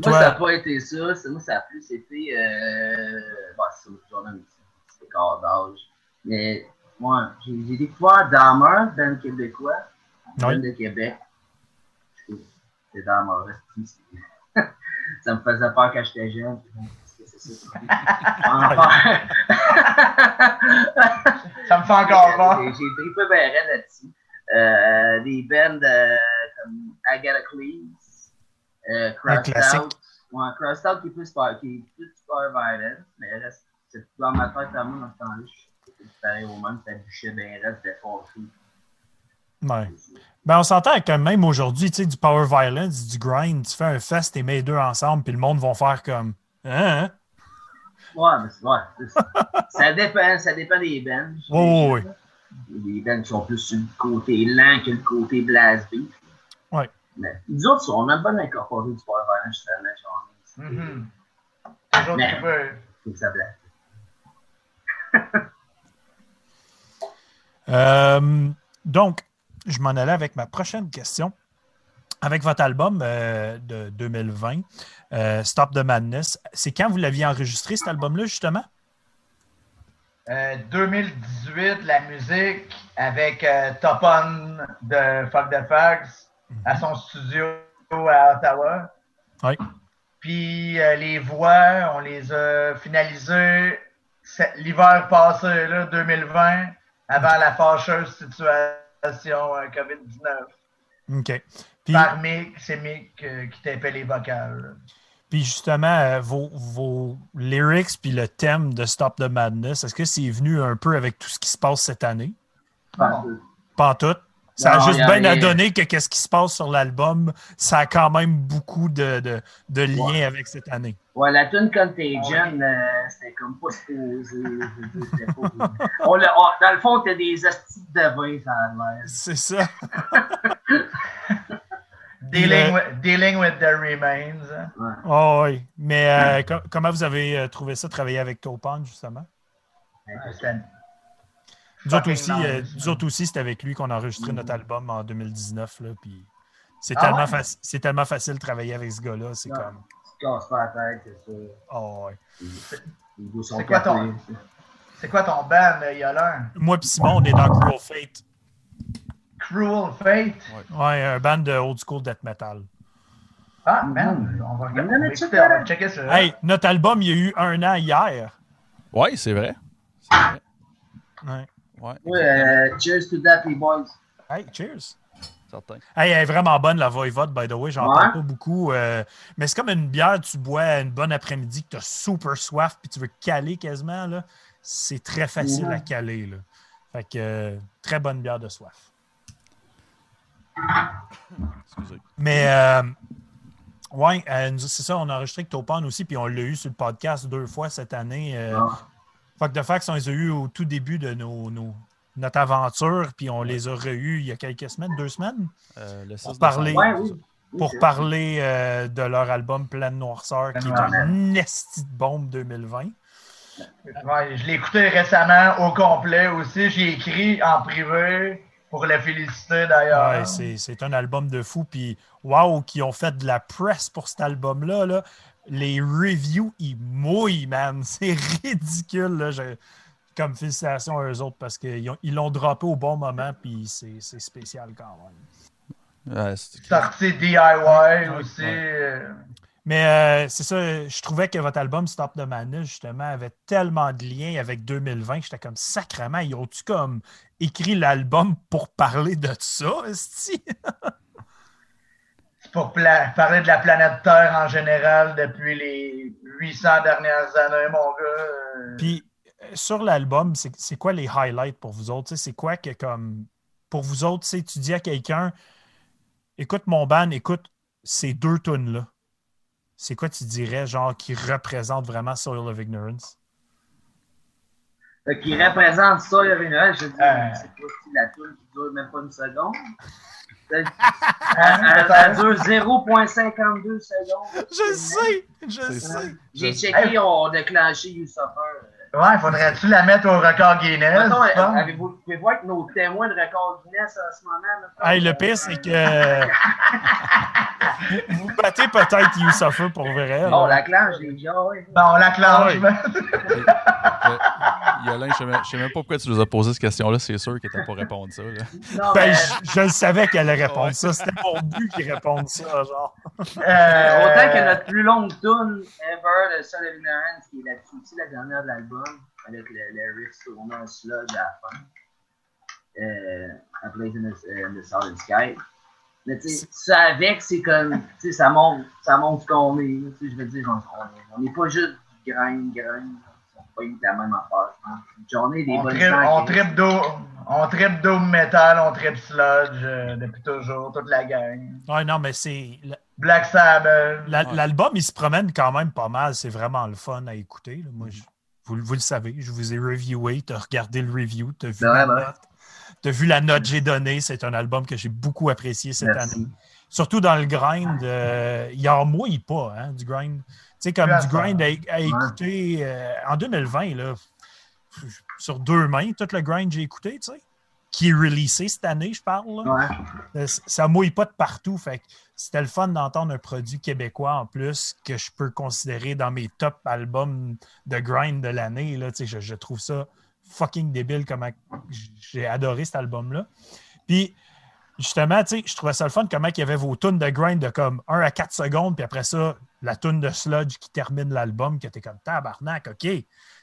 Puis Moi, ça n'a pas été ça. Moi, ça a plus été. Euh... Bon, c'est toujours un petit écart d'âge. Mais moi, j'ai j'ai découvert Dahmer, band québécois, Oui. de Québec. C'est Dahmer. ça me faisait peur quand j'étais jeune. C'est ça? Me fait encore peur. J'ai trippé bien là-dessus. Euh, des bands euh, comme Agatocles, euh. Out. Ouais, Crossed Out qui est plus par- qui est plus Power Violence, mais reste, c'est dans ma tête à moi dans ce temps-là. C'était pareil au même, ça bouchait bien reste, c'était fâché. ouais. Ben, on s'entend que même aujourd'hui, tu sais, du power violence, du grind, tu fais un fest, et mets les deux ensemble, puis le monde va faire comme. Hein? hein? Ouais, mais c'est ouais, ça. dépend, ça dépend des bands. Oui, oui, des bands qui sont plus sur le côté lent que le côté blast beat. Ouais. Mais nous autres, on a pas incorporé du Power Violence justement. genre. Mhm. Toujours Mais-. C'est ça blague. Euh, donc, je m'en allais avec ma prochaine question. Avec votre album euh, de 2020, euh, Stop the Madness, c'est quand vous l'aviez enregistré cet album-là, justement? Euh, 2018, la musique avec euh, Top On de Fuck the Facts à son studio à Ottawa. Oui. Puis euh, les voix, on les a finalisées l'hiver passé, là, 2020, avant la fâcheuse situation euh, COVID-19. OK. Puis, Par Mick, c'est Mick euh, qui tapait les vocales. là. puis justement, euh, vos, vos lyrics puis le thème de Stop the Madness, est-ce que c'est venu un peu avec tout ce qui se passe cette année? Non. que- Pas en tout? Ça a juste a bien à donner que qu'est-ce qui se passe sur l'album, ça a quand même beaucoup de, de, de liens Ouais. avec cette année. Ouais, la tune Contagion, euh, c'était comme pas supposé. on dans le fond, t'as des hosties de vin, ça a l'air. C'est ça. Dealing, Le- with, dealing with the remains. hein. Ouais. Oh, oui. Mais euh, co- comment vous avez euh, trouvé ça, travailler avec Topon, justement? Ouais, c'était- Nous autres Fucking aussi, euh, nice, nous autres aussi, c'est avec lui qu'on a enregistré notre album en 2019. Là, puis c'est Ah tellement, ouais? faci- c'est tellement facile de travailler avec ce gars-là. C'est Ouais. comme. Pas la tête, c'est ça. Oh, ouais. C'est quoi ton-. C'est quoi ton band, Yolin? Moi et Simon, on est dans Cruel Fate. Cruel Fate? Ouais, un band de old school death metal. Ah, man, on va regarder. On va checker ça. Hey, notre album, il y a eu un an hier. Oui, c'est vrai. C'est vrai. Ouais. Ouais, Ouais, euh, cheers to that, les boys. Hey, cheers. certain. Hey, elle est vraiment bonne, la Voivode, by the way. J'en Ouais. parle pas beaucoup. euh, mais c'est comme une bière, tu bois une bonne après-midi, que tu as super soif, puis tu veux caler quasiment. là. C'est très facile Ouais. à caler. Là. Fait que, euh, très bonne bière de soif. Excusez. Mais, euh, ouais, euh, nous- c'est ça, on a enregistré avec Topon aussi, puis on l'a eu sur le podcast deux fois cette année. Euh, Ah. Fuck the Facts, on les a eu au tout début de nos, nos- notre aventure, puis on les a re-eus il y a quelques semaines, deux semaines, Euh, le 6 Pour parler. décembre. Ouais, oui. Oui, pour c'est- parler euh, de leur album Pleine Noirceur, qui est une esti de bombe 2020. Ouais, je l'ai écouté récemment au complet aussi. J'ai écrit en privé pour le féliciter d'ailleurs. Ouais, c'est, un album de fou. Puis, wow, qui ont fait de la press pour cet album-là. là. Les reviews, ils mouillent, man. C'est ridicule. Là. Je- Comme félicitations à eux autres parce qu'ils ont- ils l'ont droppé au bon moment. Puis, c'est, c'est spécial quand même. Ouais, c'est- Sorti DIY aussi. ouais. euh, Mais euh, c'est ça, je trouvais que votre album Stop the Madness, justement, avait tellement de liens avec 2020 que j'étais comme sacrément, ils ont-tu comme écrit l'album pour parler de ça, pour pla- parler de la planète Terre en général depuis les 800 dernières années, mon gars. euh, Puis euh, sur l'album, c'est c'est quoi les highlights pour vous autres? Tu sais, C'est quoi que comme pour vous autres, tu dis à quelqu'un écoute mon band, écoute ces deux tunes-là. C'est quoi tu dirais, genre, qui représente vraiment Soil of Ignorance? Fait qu'il représente ça, il y avait une heure, je dis, Euh. c'est pas si la toule qui dure même pas une seconde. Elle, elle- elle dure 0.52 secondes. Je sais, je sais. J'ai checké, on a déclenché You Suffer. Ouais, faudrait-tu la mettre au record Guinness? Tu avez-vous, pouvez voir que nos témoins de record Guinness en ce moment. mettons, Hey, le euh, pire, c'est que vous, vous battez peut-être You Suffer pour vrai. là. Oh, la clanche, j'ai dit, ah ouais. Bon, on la clenche. Euh, Yolin, je sais même- je sais même pas pourquoi tu nous as posé cette question-là. C'est sûr que t'as pas répondu ça. là. Non, Ben, mais, je, je le savais qu'elle allait répondre Ouais. ça. C'était mon but qu'il réponde ça, genre. Euh, autant que notre plus longue tune ever, le Sol of Ignorance, qui est aussi, la dernière de l'album, avec le, le riff tournant en sludge à la fin. Euh, A Place in the, in the Southern Sky. Mais tu sais, ça avec, c'est comme, tu sais, ça montre, ça montre ce qu'on est. Tu sais, je veux dire, on on n'est pas juste du grain, grain. On pas eu la même affaire, je pense. Une journée, des On bonnes gens on tripe d'eau, on tripe doom metal, on tripe sludge euh, depuis toujours, toute la gang. Ouais, non, mais c'est. Black Sabbath. Ouais. L'album, il se promène quand même pas mal. C'est vraiment le fun à écouter. là. Moi, je- vous, vous le savez, je vous ai reviewé. Tu as regardé le review. Tu as vu la note. Tu as vu la note que j'ai donnée. C'est un album que j'ai beaucoup apprécié cette Merci. année. surtout dans le grind, euh, il en mouille pas, hein, du grind. Tu sais, comme du grind à, à écouter euh, en 2020, là, sur deux mains, tout le grind que j'ai écouté, tu sais, qui est releasé cette année, je parle. là. Ouais. Euh, ça mouille pas de partout. Fait c'était le fun d'entendre un produit québécois en plus que je peux considérer dans mes top albums de grind de l'année. Je, je trouve ça fucking débile comment j'ai adoré cet album-là. Puis justement, je trouvais ça le fun comment il y avait vos tunes de grind de comme 1 à 4 secondes, puis après ça, la tune de sludge qui termine l'album, qui était comme tabarnak, OK.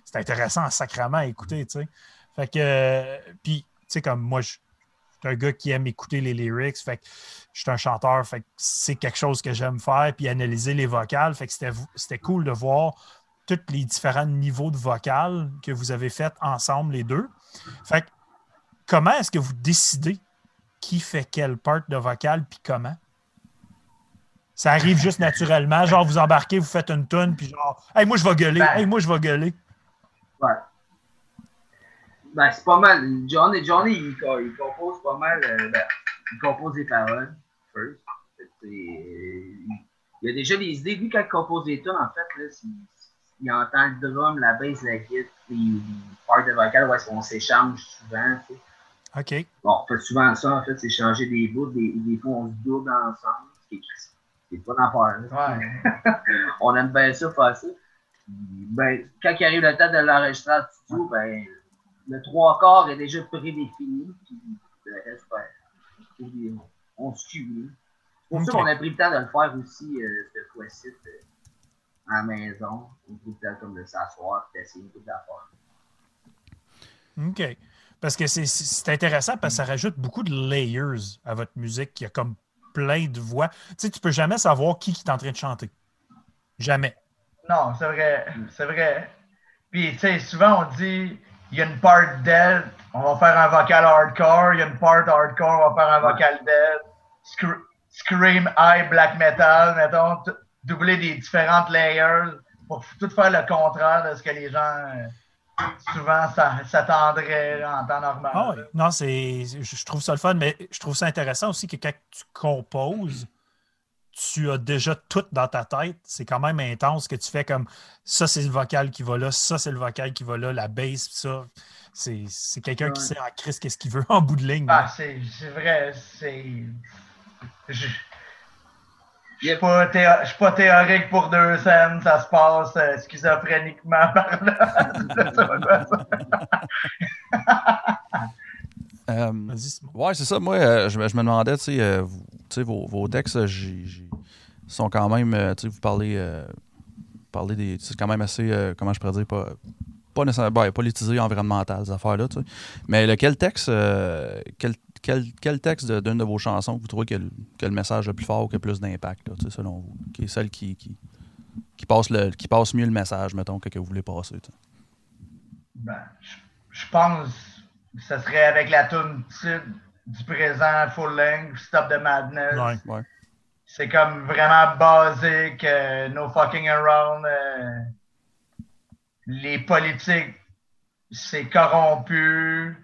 C'est intéressant sacrament à écouter, tu sais. Fait que, euh, puis, tu sais, comme moi, je suis un gars qui aime écouter les lyrics, fait que je suis un chanteur, fait que c'est quelque chose que j'aime faire, puis analyser les vocales, fait que c'était c'était cool de voir tous les différents niveaux de vocales que vous avez fait ensemble, les deux. Fait que, comment est-ce que vous décidez qui fait quelle part de vocal, puis comment? Ça arrive juste naturellement, genre vous embarquez, vous faites une tune, puis genre, hey, moi je vais gueuler, Ben. hey, moi je vais gueuler. Ouais. Ben, c'est pas mal. Johnny, Johnny il, co- il compose pas mal. euh, ben, il compose des paroles, first. C'est- il a déjà des idées. Lui, quand il compose des tunes, en fait, là, il entend le drum, la bass, la guitare, puis les parts de vocal est-ce qu'on s'échange souvent. tu sais. OK. Bon, on fait souvent ça, en fait, c'est changer des bouts, des, des fois on se double ensemble, ce qui est, c'est pas là. Ouais. on aime bien ça, faire ça. Ben, quand il arrive le temps de l'enregistrer en studio, ben, le trois quarts est déjà prédéfini. Puis le reste, ben, on- on se tue. là. C'est pour ça qu'on a pris le temps de le faire aussi euh, cette fois-ci euh, à la maison. On a pris le temps comme de s'asseoir et d'essayer tout d'affaires. OK. Parce que c'est- c'est c'est intéressant parce que ça rajoute beaucoup de layers à votre musique. Il y a comme plein de voix. Tu sais, tu peux jamais savoir qui, qui est en train de chanter. Jamais. Non, c'est vrai. C'est vrai. Puis, tu sais, souvent, on dit, il y a une part dead, on va faire un vocal hardcore. Il y a une part hardcore, on va faire un vocal dead. Scr- Scream high black metal, mettons, doubler des différentes layers pour tout faire le contraire de ce que les gens euh, souvent s'a- s'attendraient en temps normal. Oui. Non, c'est. Je trouve ça le fun, mais je trouve ça intéressant aussi que quand tu composes, tu as déjà tout dans ta tête. C'est quand même intense que tu fais comme ça, c'est le vocal qui va là, ça, c'est le vocal qui va là, la bass, pis ça. C'est c'est quelqu'un qui sait en crise qu'est-ce qu'il veut en bout de ligne. Ah, c'est c'est vrai, c'est. Je je suis pas, théo- je suis pas théorique pour deux scènes, ça se passe euh, schizophréniquement par là. Euh. Ouais, c'est ça. Moi, euh, je, me- je me demandais, tu sais, euh, vous- tu sais, vos, textes sont quand même, euh, vous parlez, euh, parlez des. C'est quand même assez, euh, comment je pourrais dire, pas, pas nécessairement ben, politisé, environnemental, ces affaires-là. Mais lequel texte, quel, quel, quel texte d'une de, vos chansons vous trouvez que le, message le plus fort ou qui a plus d'impact, selon vous, qui est celle qui, qui, passe le, qui passe mieux le message, mettons, que, que vous voulez passer. Ben, je, pense que ce serait avec la tune du présent full length, Stop the Madness. Ouais. Ouais. C'est comme vraiment basique, euh, no fucking around. euh, les politiques, c'est corrompu.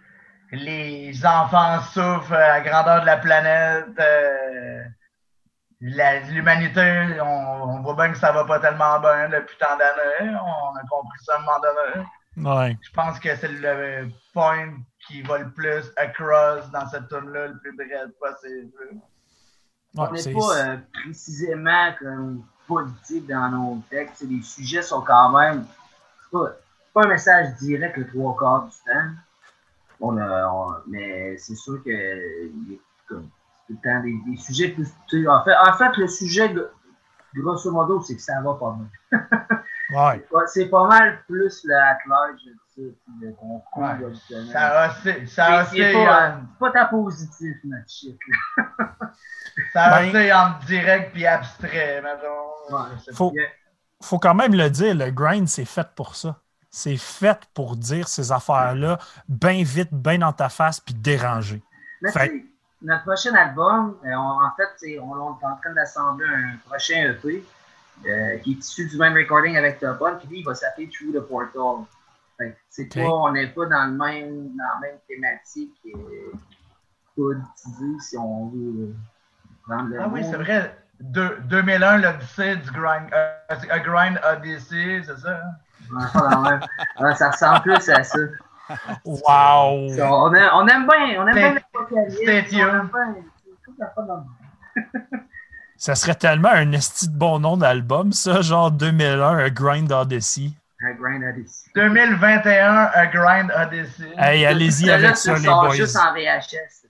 Les enfants souffrent à la grandeur de la planète. euh, L'humanité, on, on voit bien que ça va pas tellement bien depuis tant d'années. On a compris ça à un moment donné. Ouais. Je pense que c'est le point qui va le plus across dans cette tune-là, le plus direct possible. Ouais, on n'est pas euh, précisément comme politique dans nos textes. Les sujets sont quand même. C'est pas, pas un message direct le trois quarts du temps. On a, on- mais c'est sûr que y a comme, tout le temps des, des sujets plus. En fait, en fait, le sujet, grosso modo, c'est que ça va pas mal. Ouais. C'est pas mal plus le at-large de ça, puis le concours, Ouais. habituellement. Ça pas, euh, pas ta positif, notre shit. là. ça a Ben- entre direct puis abstrait, mettons. Ouais. Faut- faut quand même le dire, le grind, c'est fait pour ça. C'est fait pour dire ces affaires-là bien vite, bien dans ta face, puis déranger. Mais Fait- tu sais, notre prochain album, euh, on- en fait, on, on est en train d'assembler un prochain EP euh, qui est issu du même recording avec Topon, puis lui, il va s'appeler Through the Portal. Fait que c'est pas, on n'est pas dans, le même, dans la même thématique euh, si on veut. Vendre le Ah oui, c'est vrai. Deux- 2001, l'Odyssée du Grind, euh, a Grind Odyssey, c'est ça? hein? Ouais. Ouais, ça ressemble plus à ça. Wow! Ça, On, aime, on aime bien, on aime bien. On aime bien. C'est tout la fois dans le- Ça serait tellement un esti de bon nom d'album, ça, genre 2001, un Grind Odyssey. Un Grind Odyssey. 2021, A Grind Odyssey. Hey, allez-y avec ça, le les boys. juste en VHS.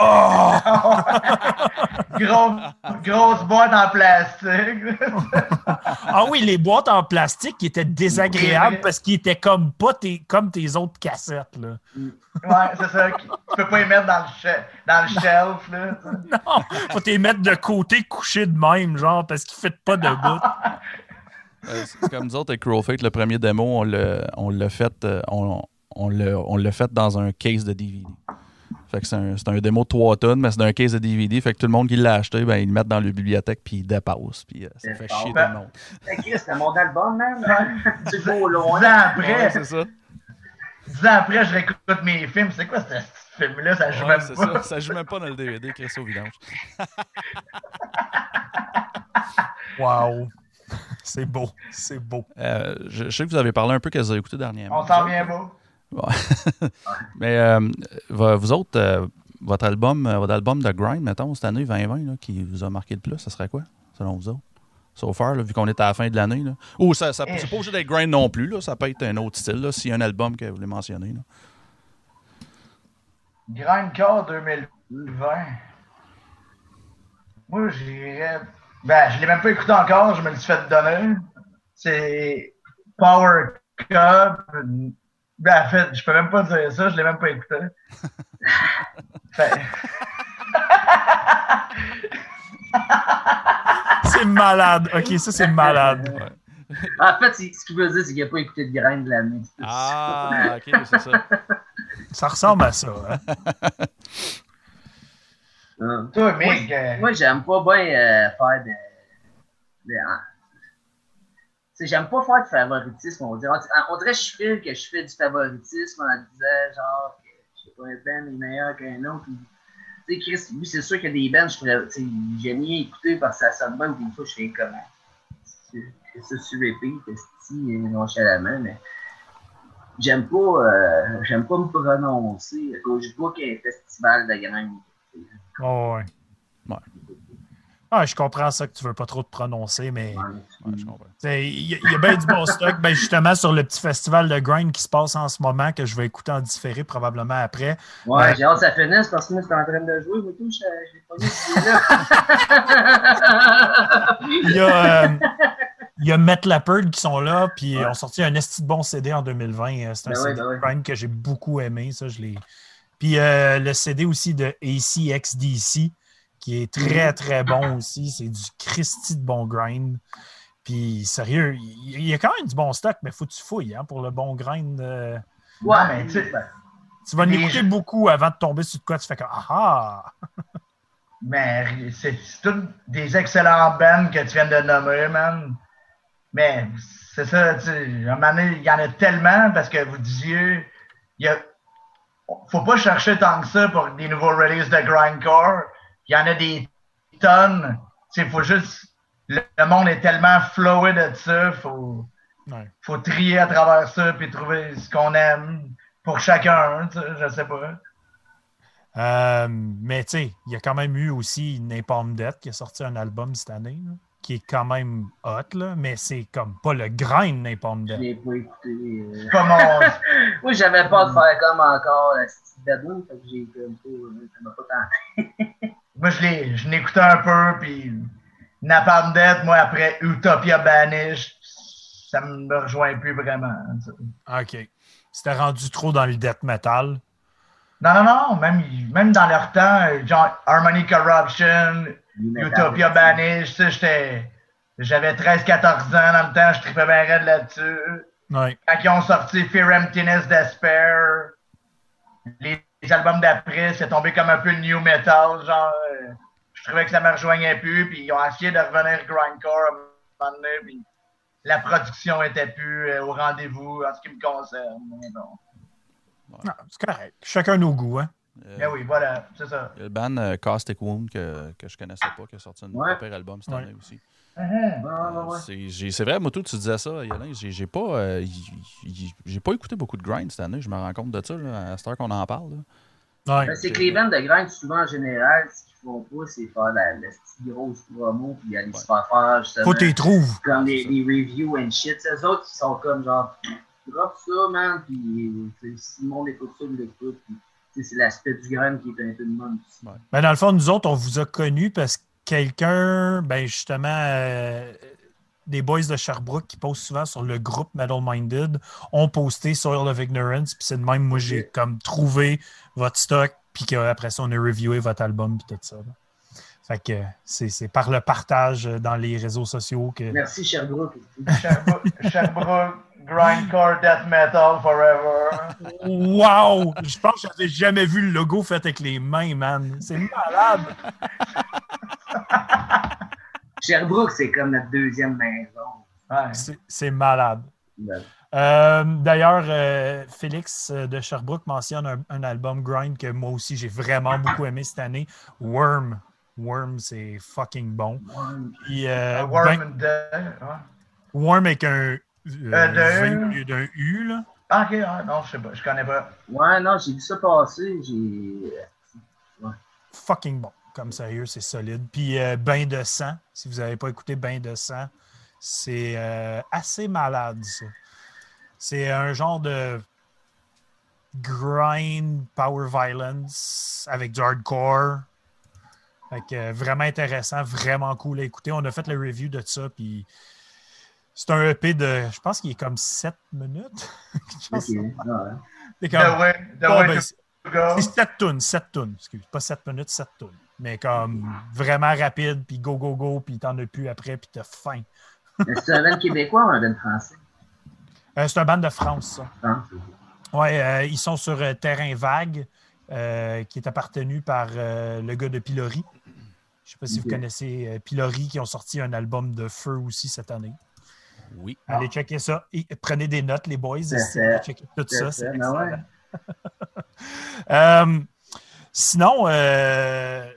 Oh! Gros- grosse boîte en plastique. Ah oui, les boîtes en plastique qui étaient désagréables parce qu'ils étaient comme pas tes, comme tes autres cassettes. Là. ouais, c'est ça. Tu peux pas les mettre dans le, dans le shelf. Là. Non, faut les mettre de côté, couchés de même, genre, parce qu'ils ne pas debout. Euh, c'est comme nous autres avec Crowfake, le premier démo, on l'a on l'a fait, euh, on, on l'a on l'a fait dans un case de DVD. Fait que c'est un, c'est un démo de 3 tonnes, mais c'est dans un case de DVD. Fait que tout le monde qui l'a acheté, ben, ils le mettent dans la bibliothèque puis ils dépassent. Puis euh, ça fait Dépasse. chier tout le monde. Hey, Chris, c'était mon album, man. Du beau Dix loin. ans après, Ouais, c'est ça. dix ans après, je réécoute mes films. C'est quoi ce film-là? Ça joue Ouais, même c'est pas. ça. Ça joue même pas dans le DVD, Chris au vidange. Wow! C'est beau, c'est beau. Euh, je, je sais que vous avez parlé un peu qu'elles ont écouté dernièrement. On s'en vient beau. Ouais. Mais euh, vo- vous autres, euh, votre album votre album de grind, mettons, cette année 2020, là, qui vous a marqué le plus, ça serait quoi, selon vous autres? So far, là, vu qu'on est à la fin de l'année. Ou ça, ça c'est pas obligé d'être grind non plus, là, ça peut être un autre style, là, s'il y a un album que vous voulez mentionner. Là. Grindcore 2020. Moi, j'irais. Ben, je l'ai même pas écouté encore, je me le suis fait donner. C'est Power Cup. Ben, en fait, je peux même pas dire ça, je l'ai même pas écouté. Fait- C'est malade. OK, ça, c'est malade. En fait, ce qu'il veut dire, c'est qu'il n'a pas écouté de Grind de l'année. Ah, ok, c'est ça. Ça ressemble à ça. Hein? Hum. Toi, Mick, euh, Moi, j'aime pas bien euh, faire de. de- hein. Tu sais, j'aime pas faire de favoritisme, on dirait. On, on dirait que je file que je fais du favoritisme en disant, genre, que je sais pas, un band est meilleur qu'un autre. Tu sais, Chris, oui, c'est sûr qu'il y a des bands, je tu j'aime mieux écouter parce que ça sonne bien, des fois, je fais comme. C'est ça sur repeat, c'est nonchalamment, mais. J'aime pas, euh, j'aime pas me prononcer à cause du book un festival de graines. Oh, ouais. Ouais. Ah, je comprends ça que tu veux pas trop te prononcer, mais Ouais, je comprends. t'sais, il y, a- il y a bien du bon stock. Ben, justement, sur le petit festival de grind qui se passe en ce moment, que je vais écouter en différé probablement après. Ouais, Ouais. j'ai hâte que ça finisse parce que moi, j'étais en train de jouer, tout, je l'ai pas celui-là. Il y a, euh, il y a Met Leopard qui sont là, puis ils ont sorti un esti de bon CD en 2020. Euh, C'est un Ben ouais, CD ben ouais. de grind que j'ai beaucoup aimé. Ça, je l'ai. Puis euh, le CD aussi de ACXDC, qui est très, très bon aussi. C'est du Christy de bon grind. Puis sérieux, il y a quand même du bon stock, mais faut que tu fouilles hein, pour le bon grind. euh. Ouais, mais tu sais- tu vas l'écouter beaucoup avant de tomber sur de quoi. Tu fais comme Ah ah! Mais c'est toutes des excellents bands que tu viens de nommer, man. Mais c'est ça, tu sais, à un moment donné, il y en a tellement parce que vous disiez, il y a, faut pas chercher tant que ça pour des nouveaux releases de grindcore. Il y en a des tonnes. Sais, faut juste, le, le monde est tellement flowé de ça, faut, Ouais. faut trier à travers ça puis trouver ce qu'on aime pour chacun, je sais pas. Euh, mais tu sais, il y a quand même eu aussi Napalm Death qui a sorti un album cette année, là, qui est quand même hot, là, mais c'est comme pas le grind Napalm je Death. l'ai pas écouté. euh. Mon, Moi, j'avais pas de faire comme encore la petite baboune, fait que j'ai comme pas. euh, Ça m'a pas tenté. Moi, je l'ai, je écouté un peu, puis Napalm Death, moi, après Utopia Banished, ça me rejoint plus vraiment. sais. OK. C'était rendu trop dans le death metal. Non, non, non, même, même dans leur temps, euh, genre Harmony Corruption, Utopia Banished, tu sais, j'étais, j'avais 13-14 ans dans le temps, je tripais bien raide là-dessus. Ouais. Quand ils ont sorti Fear Emptiness Despair, les, les albums d'après, c'est tombé comme un peu new metal, genre, euh, je trouvais que ça me rejoignait plus, puis ils ont essayé de revenir grindcore à un moment donné, puis la production était plus euh, au rendez-vous en ce qui me concerne. mais bon. C'est correct. Chacun nos goûts, hein? Euh, Ben oui, voilà, c'est ça. Il y a le band euh, Caustic Wound que, que je connaissais pas, qui a sorti un Ouais. super album cette Ouais. année aussi. Ouais, ouais, ouais. C'est vrai, moi, tout, tu disais ça, Yolin. J'ai j'ai pas, euh, j'ai pas écouté beaucoup de grind cette année. Je me rends compte de ça, là, à cette heure qu'on en parle. Ben, c'est que les bandes de grind, souvent en général, ce qu'ils font pas, c'est faire la, la petite grosse promo, puis aller se faire faire justement. Faut t'y trouves. comme les, les reviews and shit. Ces autres, ils sont comme genre, drop ça, man, puis si le monde écoute ça, il l'écoute. puis, C'est l'aspect du grain qui est un peu de même. aussi. Ben, dans le fond, nous autres, on vous a connus parce que quelqu'un, ben justement, euh, des boys de Sherbrooke qui postent souvent sur le groupe Metal Minded ont posté Soil of Ignorance. Puis c'est de même, moi, j'ai comme trouvé votre stock, puis qu'après ça, on a reviewé votre album, puis tout ça. là. Fait que c'est c'est par le partage dans les réseaux sociaux que. Merci, Sherbrooke. Sherbrooke, Sherbrooke, Grindcore, Death Metal, Forever. Wow! Je pense que j'avais jamais vu le logo fait avec les mains, man. C'est malade! Sherbrooke, c'est comme notre deuxième maison. Ouais. C'est malade. Euh, D'ailleurs, euh, Félix euh, de Sherbrooke mentionne un, un album Grind que moi aussi j'ai vraiment beaucoup aimé cette année. Worm. Worm, c'est fucking bon. ouais. Puis, euh, Uh, Worm ben- and Death. ouais. Worm avec un euh, d'un U. Là. Ah, ok, ouais, non, je sais pas, je connais pas. Ouais, non, j'ai vu ça passer. J'ai. Fucking bon. Comme sérieux, c'est solide. Puis euh, Bain de sang. Si vous n'avez pas écouté Bain de sang, c'est euh, assez malade, ça. C'est un genre de grind power violence avec du hardcore. Fait que, euh, vraiment intéressant, vraiment cool à écouter. On a fait le review de ça, puis c'est un EP de, je pense qu'il est comme 7 minutes. Ouais. c'est comme- way, the Bon, way ben, to c'est- go. c'est 7 tonnes, 7 tonnes, excuse, pas 7 minutes, 7 tonnes. Mais comme vraiment rapide, puis go, go, go, puis t'en as plus après, puis t'as faim. C'est un band québécois ou un band français? Euh, c'est un band de France, ça. France. Ouais, euh, ils sont sur euh, Terrain Vague, euh, qui est appartenu par euh, le gars de Pilori. Je sais pas si vous connaissez euh, Pilori, qui ont sorti un album de feu aussi cette année. Oui. Allez checker ça. Et prenez des notes, les boys. Allez checker tout ça. C'est ben ouais. Euh, sinon, euh,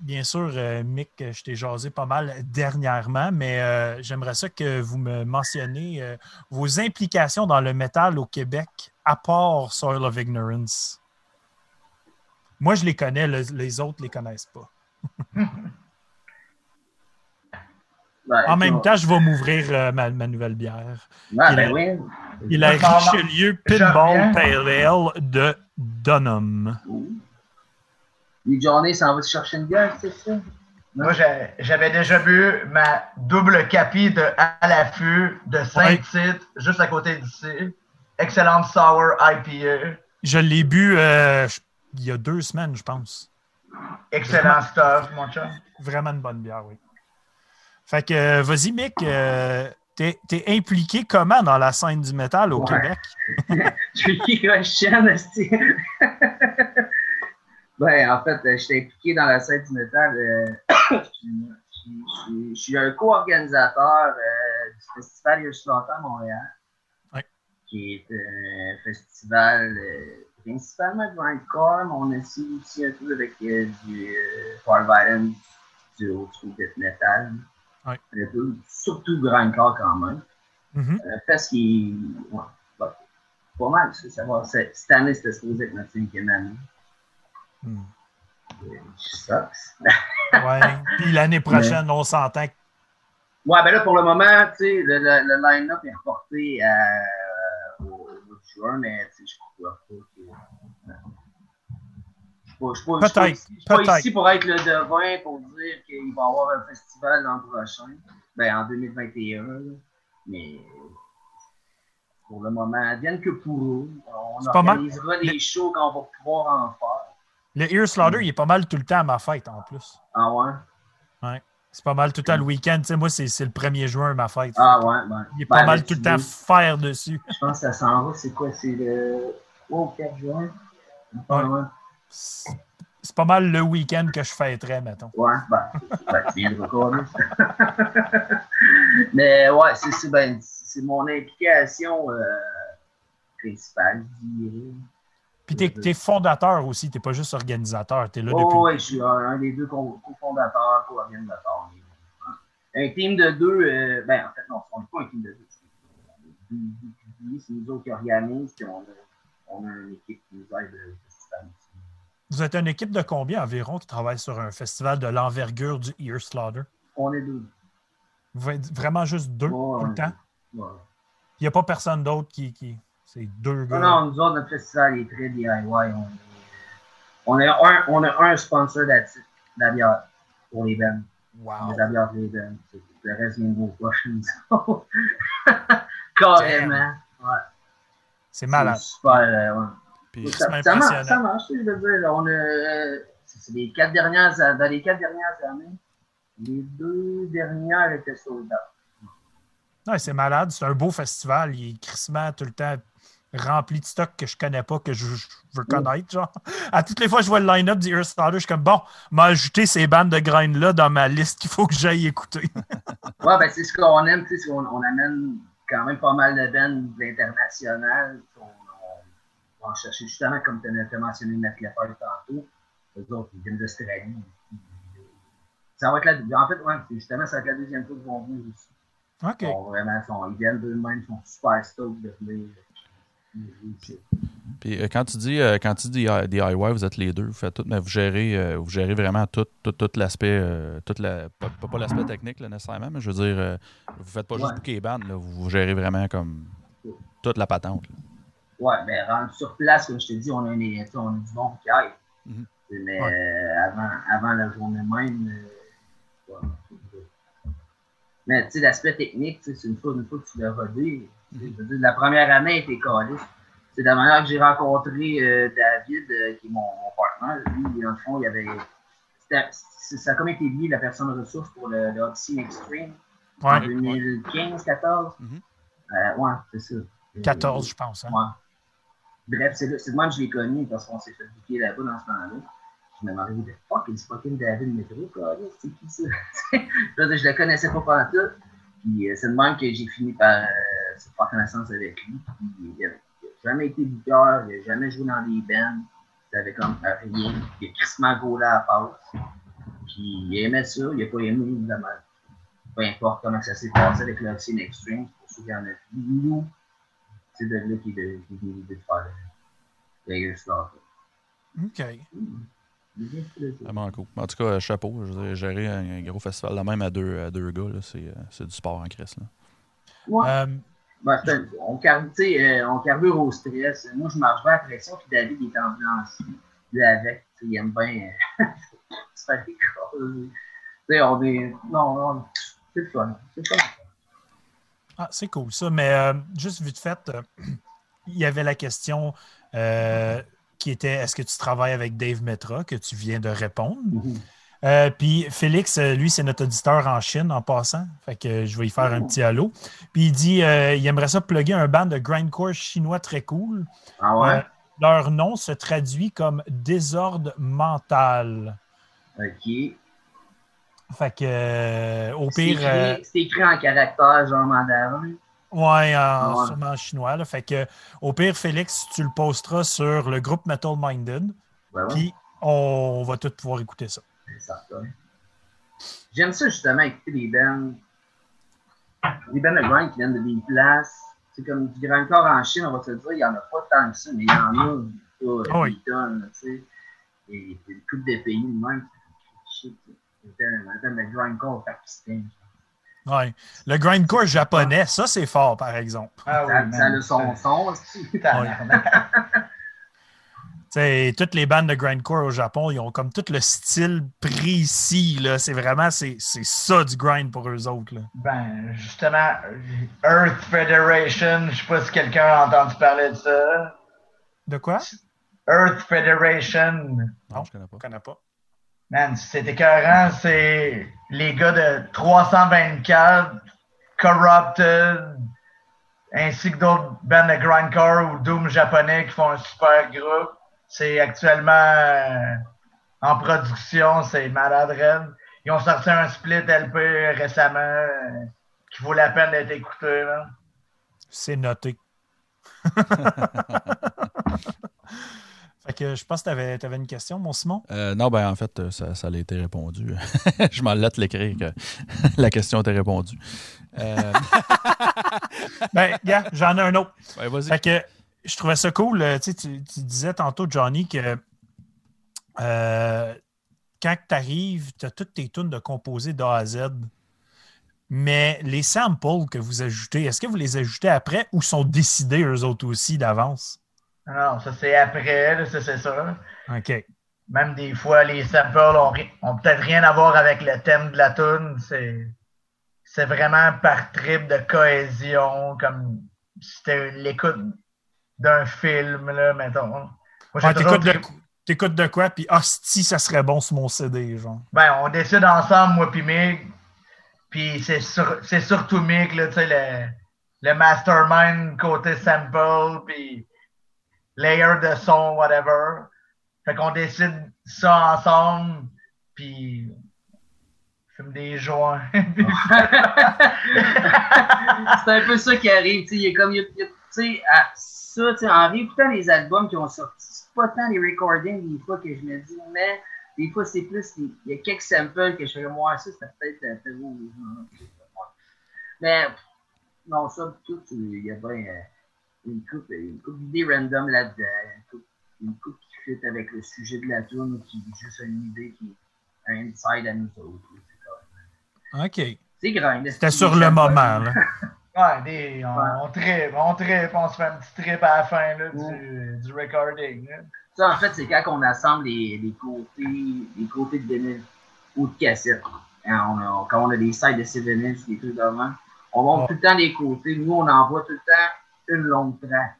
bien sûr, euh, Mick, je t'ai jasé pas mal dernièrement, mais euh, j'aimerais ça que vous me mentionniez euh, vos implications dans le métal au Québec, à part Soil of Ignorance. Moi, je les connais, le- les autres les connaissent pas. Ouais, En même temps, je vais m'ouvrir euh, ma, ma nouvelle bière. Ouais, il ben a- oui. Il a Richelieu Pinball. Pale Ale de Dunham. Les journées s'en va se chercher une gueule, c'est ça? Moi, j'avais déjà bu ma double capi de à l'affût de Saint-Tite, juste à côté d'ici. Excellente sour IPA. Je l'ai bu euh, il y a deux semaines, je pense. Excellent stuff, mon chum. Vraiment une bonne bière, oui. Fait que, euh, vas-y, Mick, euh, t'es t'es impliqué comment dans la scène du métal au Ouais. Québec? Tricky Question, esti? Ben, en fait, euh, j'étais impliqué dans la scène du métal. euh. Je suis- je suis- je suis un co-organisateur du Festival Hirschlotter à Montréal. Ouais. Qui est un festival principalement de grindcore, mais on essaie aussi un peu avec du power violence, du school death metal. Ouais. Un peu, surtout grindcore quand même. Mhm. Un fest qui. Ouais, bah, pas mal, ça, ça va. C'est- Cette année, c'était supposé être notre cinquième année. Hmm. Euh, Sucks. Ouais. Puis l'année prochaine, on s'entend que Ouais, ben là, pour le moment, tu sais, le, le, le line-up est reporté à, au, au juin, mais tu sais, je crois pas que. Je je suis pas- ici- pour être le devin pour dire qu'il va y avoir un festival l'an prochain, ben en 2021, là. mais pour le moment, vienne que pour eux. On organisera des shows quand on va pouvoir en faire. le Ear Slaughter, il est pas mal tout le temps à ma fête en plus. Ah ouais? C'est pas mal tout le temps le week-end. Tu sais, moi, c'est le 1er juin, ma fête. Ah ouais, ben. Il est Ben, pas mal ben, tout le temps faire dessus. Je pense que ça s'en va, c'est quoi? C'est le 3 ou 4 juin? Ouais. Ouais, C'est pas mal le week-end que je fêterais, mettons. ouais ben, ben, tu recorder. Mais ouais, c'est ben, mon implication euh, principale, je dirais. Puis t'es es fondateur aussi, t'es pas juste organisateur, t'es là Oh, depuis. oui, je suis un, un des deux co- cofondateurs, co-organisateurs. Un team de deux, euh, ben en fait, non, on n'est pas un team de deux. C'est nous autres qui organisent, puis on a, on a une équipe qui nous aide euh. Vous êtes une équipe de combien environ qui travaille sur un festival de l'envergure du Ear Slaughter? On est deux. Vous êtes vraiment juste deux Ouais, tout le temps? Ouais. Il n'y a pas personne d'autre qui, qui. C'est deux gars. Non, non, nous autres, notre festival est très DIY. On, est, on, a, un, on a un sponsor bière, pour les. Wow. Les pour les Le reste vient de vos poches. Carrément. Ouais. C'est malade. C'est Super, euh, ouais. Puis, Ça, ça marche, ça marche, je veux dire. On a, euh, c'est les quatre dernières, dans les quatre dernières années, les deux dernières étaient sold out. C'est malade. C'est un beau festival. Il est crissement tout le temps rempli de stock que je connais pas, que je, je veux connaître. Genre. À toutes les fois que je vois le line-up du Ear Starter, je suis comme bon, m'a ajouté ces bandes de grind-là dans ma liste qu'il faut que j'aille écouter. Ouais, ben c'est ce qu'on aime, qu'on- on, amène quand même pas mal de bands de l'international. On, on va en chercher justement, comme tu as mentionné Matt Lefebvre tantôt, les autres, ils viennent d'Australie. Ça va être la, en fait, ouais, c'est justement, ça va être la deuxième fois qu'ils vont venir aussi. OK. Ils, sont vraiment, sont, ils viennent d'eux-mêmes, ils sont super stoked de venir. puis, euh, quand tu dis, euh, quand tu dis DI- DIY, vous êtes les deux, vous faites tout, mais vous gérez, euh, vous gérez vraiment tout, tout, tout l'aspect, euh, toute la, pas, l'aspect technique là, nécessairement, mais je veux dire, euh, vous faites pas juste booker les bandes, vous, vous gérez vraiment comme toute la patente. là. Ouais, mais rendu sur place, comme je te dis, on a, une, on a du bon qui aille. Mhm. Mais Ouais. euh, avant, avant la journée même, euh, ouais, mais tu sais, l'aspect technique, c'est une fois, une fois que tu l'as rodé. dire, la première année était caliste. C'est de la manière que j'ai rencontré euh, David, euh, qui est mon, mon partenaire. Lui, dans le fond, il avait. Ça a comme été lié la personne ressource pour le, le Odyssey Extreme en Ouais. 2015-14. Mhm. Euh, ouais, c'est ça. 14, je pense. hein. Ouais. Bref, c'est là- de même que je l'ai connu parce qu'on s'est fait bouquer là-bas dans ce temps-là. Je me demandais, de fuck, il fucking David Métro, c'est qui ça? je le connaissais pas pendant tout. Puis euh, c'est de même que j'ai fini par euh, faire connaissance avec lui. Il n'a jamais été bouqueur, il n'a jamais joué dans des bands. Il avait comme rien. Il a crissement gaulé à la passe. Puis il aimait ça, il n'a pas aimé, évidemment. Peu importe comment ça s'est passé avec l'Oxine Extreme, pour ceux qui en ont vu. C'est de de- de faire Air Slaughter. OK. Bien fait, Vraiment cool. En tout cas, euh, chapeau. Je veux dire, gérer un, un gros festival là même à deux, à deux gars, là, c'est, euh, c'est du sport en crise. Là. Ouais. Euh, un- on, euh, on carbure au stress. Moi, je marche bien à pression, puis David il est ambulancier. Lui avec, il aime bien euh, se faire des choses. Tu sais, on est. Non, non, c'est le fun. C'est le fun. Ah, c'est cool ça. Mais euh, juste vite fait, euh, il y avait la question euh, qui était est-ce que tu travailles avec Dave Metra, que tu viens de répondre? Euh, puis Félix, lui, c'est notre auditeur en Chine en passant. Fait que je vais y faire un petit halo. Puis il dit il aimerait ça plugger un band de grindcore chinois très cool. Ah ouais? Leur nom se traduit comme désordre mental. Ok. Fait que euh, au C'est pire. euh, écrit, c'est écrit en caractère genre mandarin. Ouais, en, Ouais. sûrement en chinois. Là. Fait que, au pire, Félix, tu le posteras sur le groupe Metal Minded. Ouais. Puis, on va tous pouvoir écouter ça. C'est certain. J'aime ça justement écouter des bands. Des bands de grind qui viennent de des places. C'est comme du grindcore en Chine, on va se dire, il n'y en a pas tant que ça, mais il y en a Ah oui. des tonnes, tu sais. Et il y a une couple de pays de de grindcore Pakistan. Ouais. Le grindcore japonais, ça, c'est fort, par exemple. Ah Ça, oui, ça a son son aussi. Tabarnak. Tu sais, toutes les bandes de grindcore au Japon, ils ont comme tout le style précis. là. C'est vraiment, c'est c'est ça du grind pour eux autres. là. Ben, justement, Earth Federation, je sais pas si quelqu'un a entendu parler de ça. De quoi? Earth Federation, Non, je connais pas. Je connais pas. Man, c'est écœurant, c'est les gars de 324, Corrupted, ainsi que d'autres bands de grindcore ou doom japonais qui font un super groupe. C'est actuellement euh, en production, c'est malade raide. Ils ont sorti un split LP récemment euh, qui vaut la peine d'être écouté. Là. C'est noté. Fait que je pense que tu avais, une question, mon Simon? Euh, non, ben en fait, ça, ça a été répondu. je m'en laisse l'écrire que la question était répondue. Euh... ben, gars, j'en ai un autre. Ouais. Fait que je trouvais ça cool. Tu, tu disais tantôt, Johnny, que euh, quand tu arrives, tu as toutes tes tunes de composés d'A à Z. Mais les samples que vous ajoutez, est-ce que vous les ajoutez après ou sont décidés eux autres aussi d'avance? Non, ça c'est après, ça c'est ça. OK. Même des fois, les samples ont, peut-être rien à voir avec le thème de la tune. C'est, vraiment par trip de cohésion, comme si c'était l'écoute d'un film, là, mettons. Moi, ouais, t'écoutes, de, t'écoutes de quoi, puis hostie, ça serait bon sur mon CD, genre. Ben, on décide ensemble, moi puis Mick, puis c'est, c'est surtout Mick, là, tu sais, le, le mastermind côté sample, puis layer de son, whatever. Fait qu'on décide ça ensemble, puis fume des joints. c'est un peu ça qui arrive, tu sais, il a comme, tu sais, ça, tu sais, en les albums qui ont sorti, c'est pas tant les recordings des fois que je me dis, mais des fois c'est plus, il y a quelques samples que je fais, moi, ça, c'est peut-être un peu Mais, non, ça, tout, il y a bien. Une coupe, une coupe d'idées random là-dedans, une coupe, une coupe qui fit avec le sujet de la tune qui est juste une idée qui est un inside à nous autres. OK. C'est grand. C'était sur le moment, là. Ouais, des, on, ouais. on tripe, on tripe, on se fait un petit trip à la fin là, du, du, recording. Là. Ça, en fait, c'est quand on assemble les, les, côtés, les côtés de vinyle ou de cassette. Hein, on a, quand on a des sites de ces vinyles, des trucs d'avant, on monte tout le temps les côtés. Nous, on envoie tout le temps une longue track.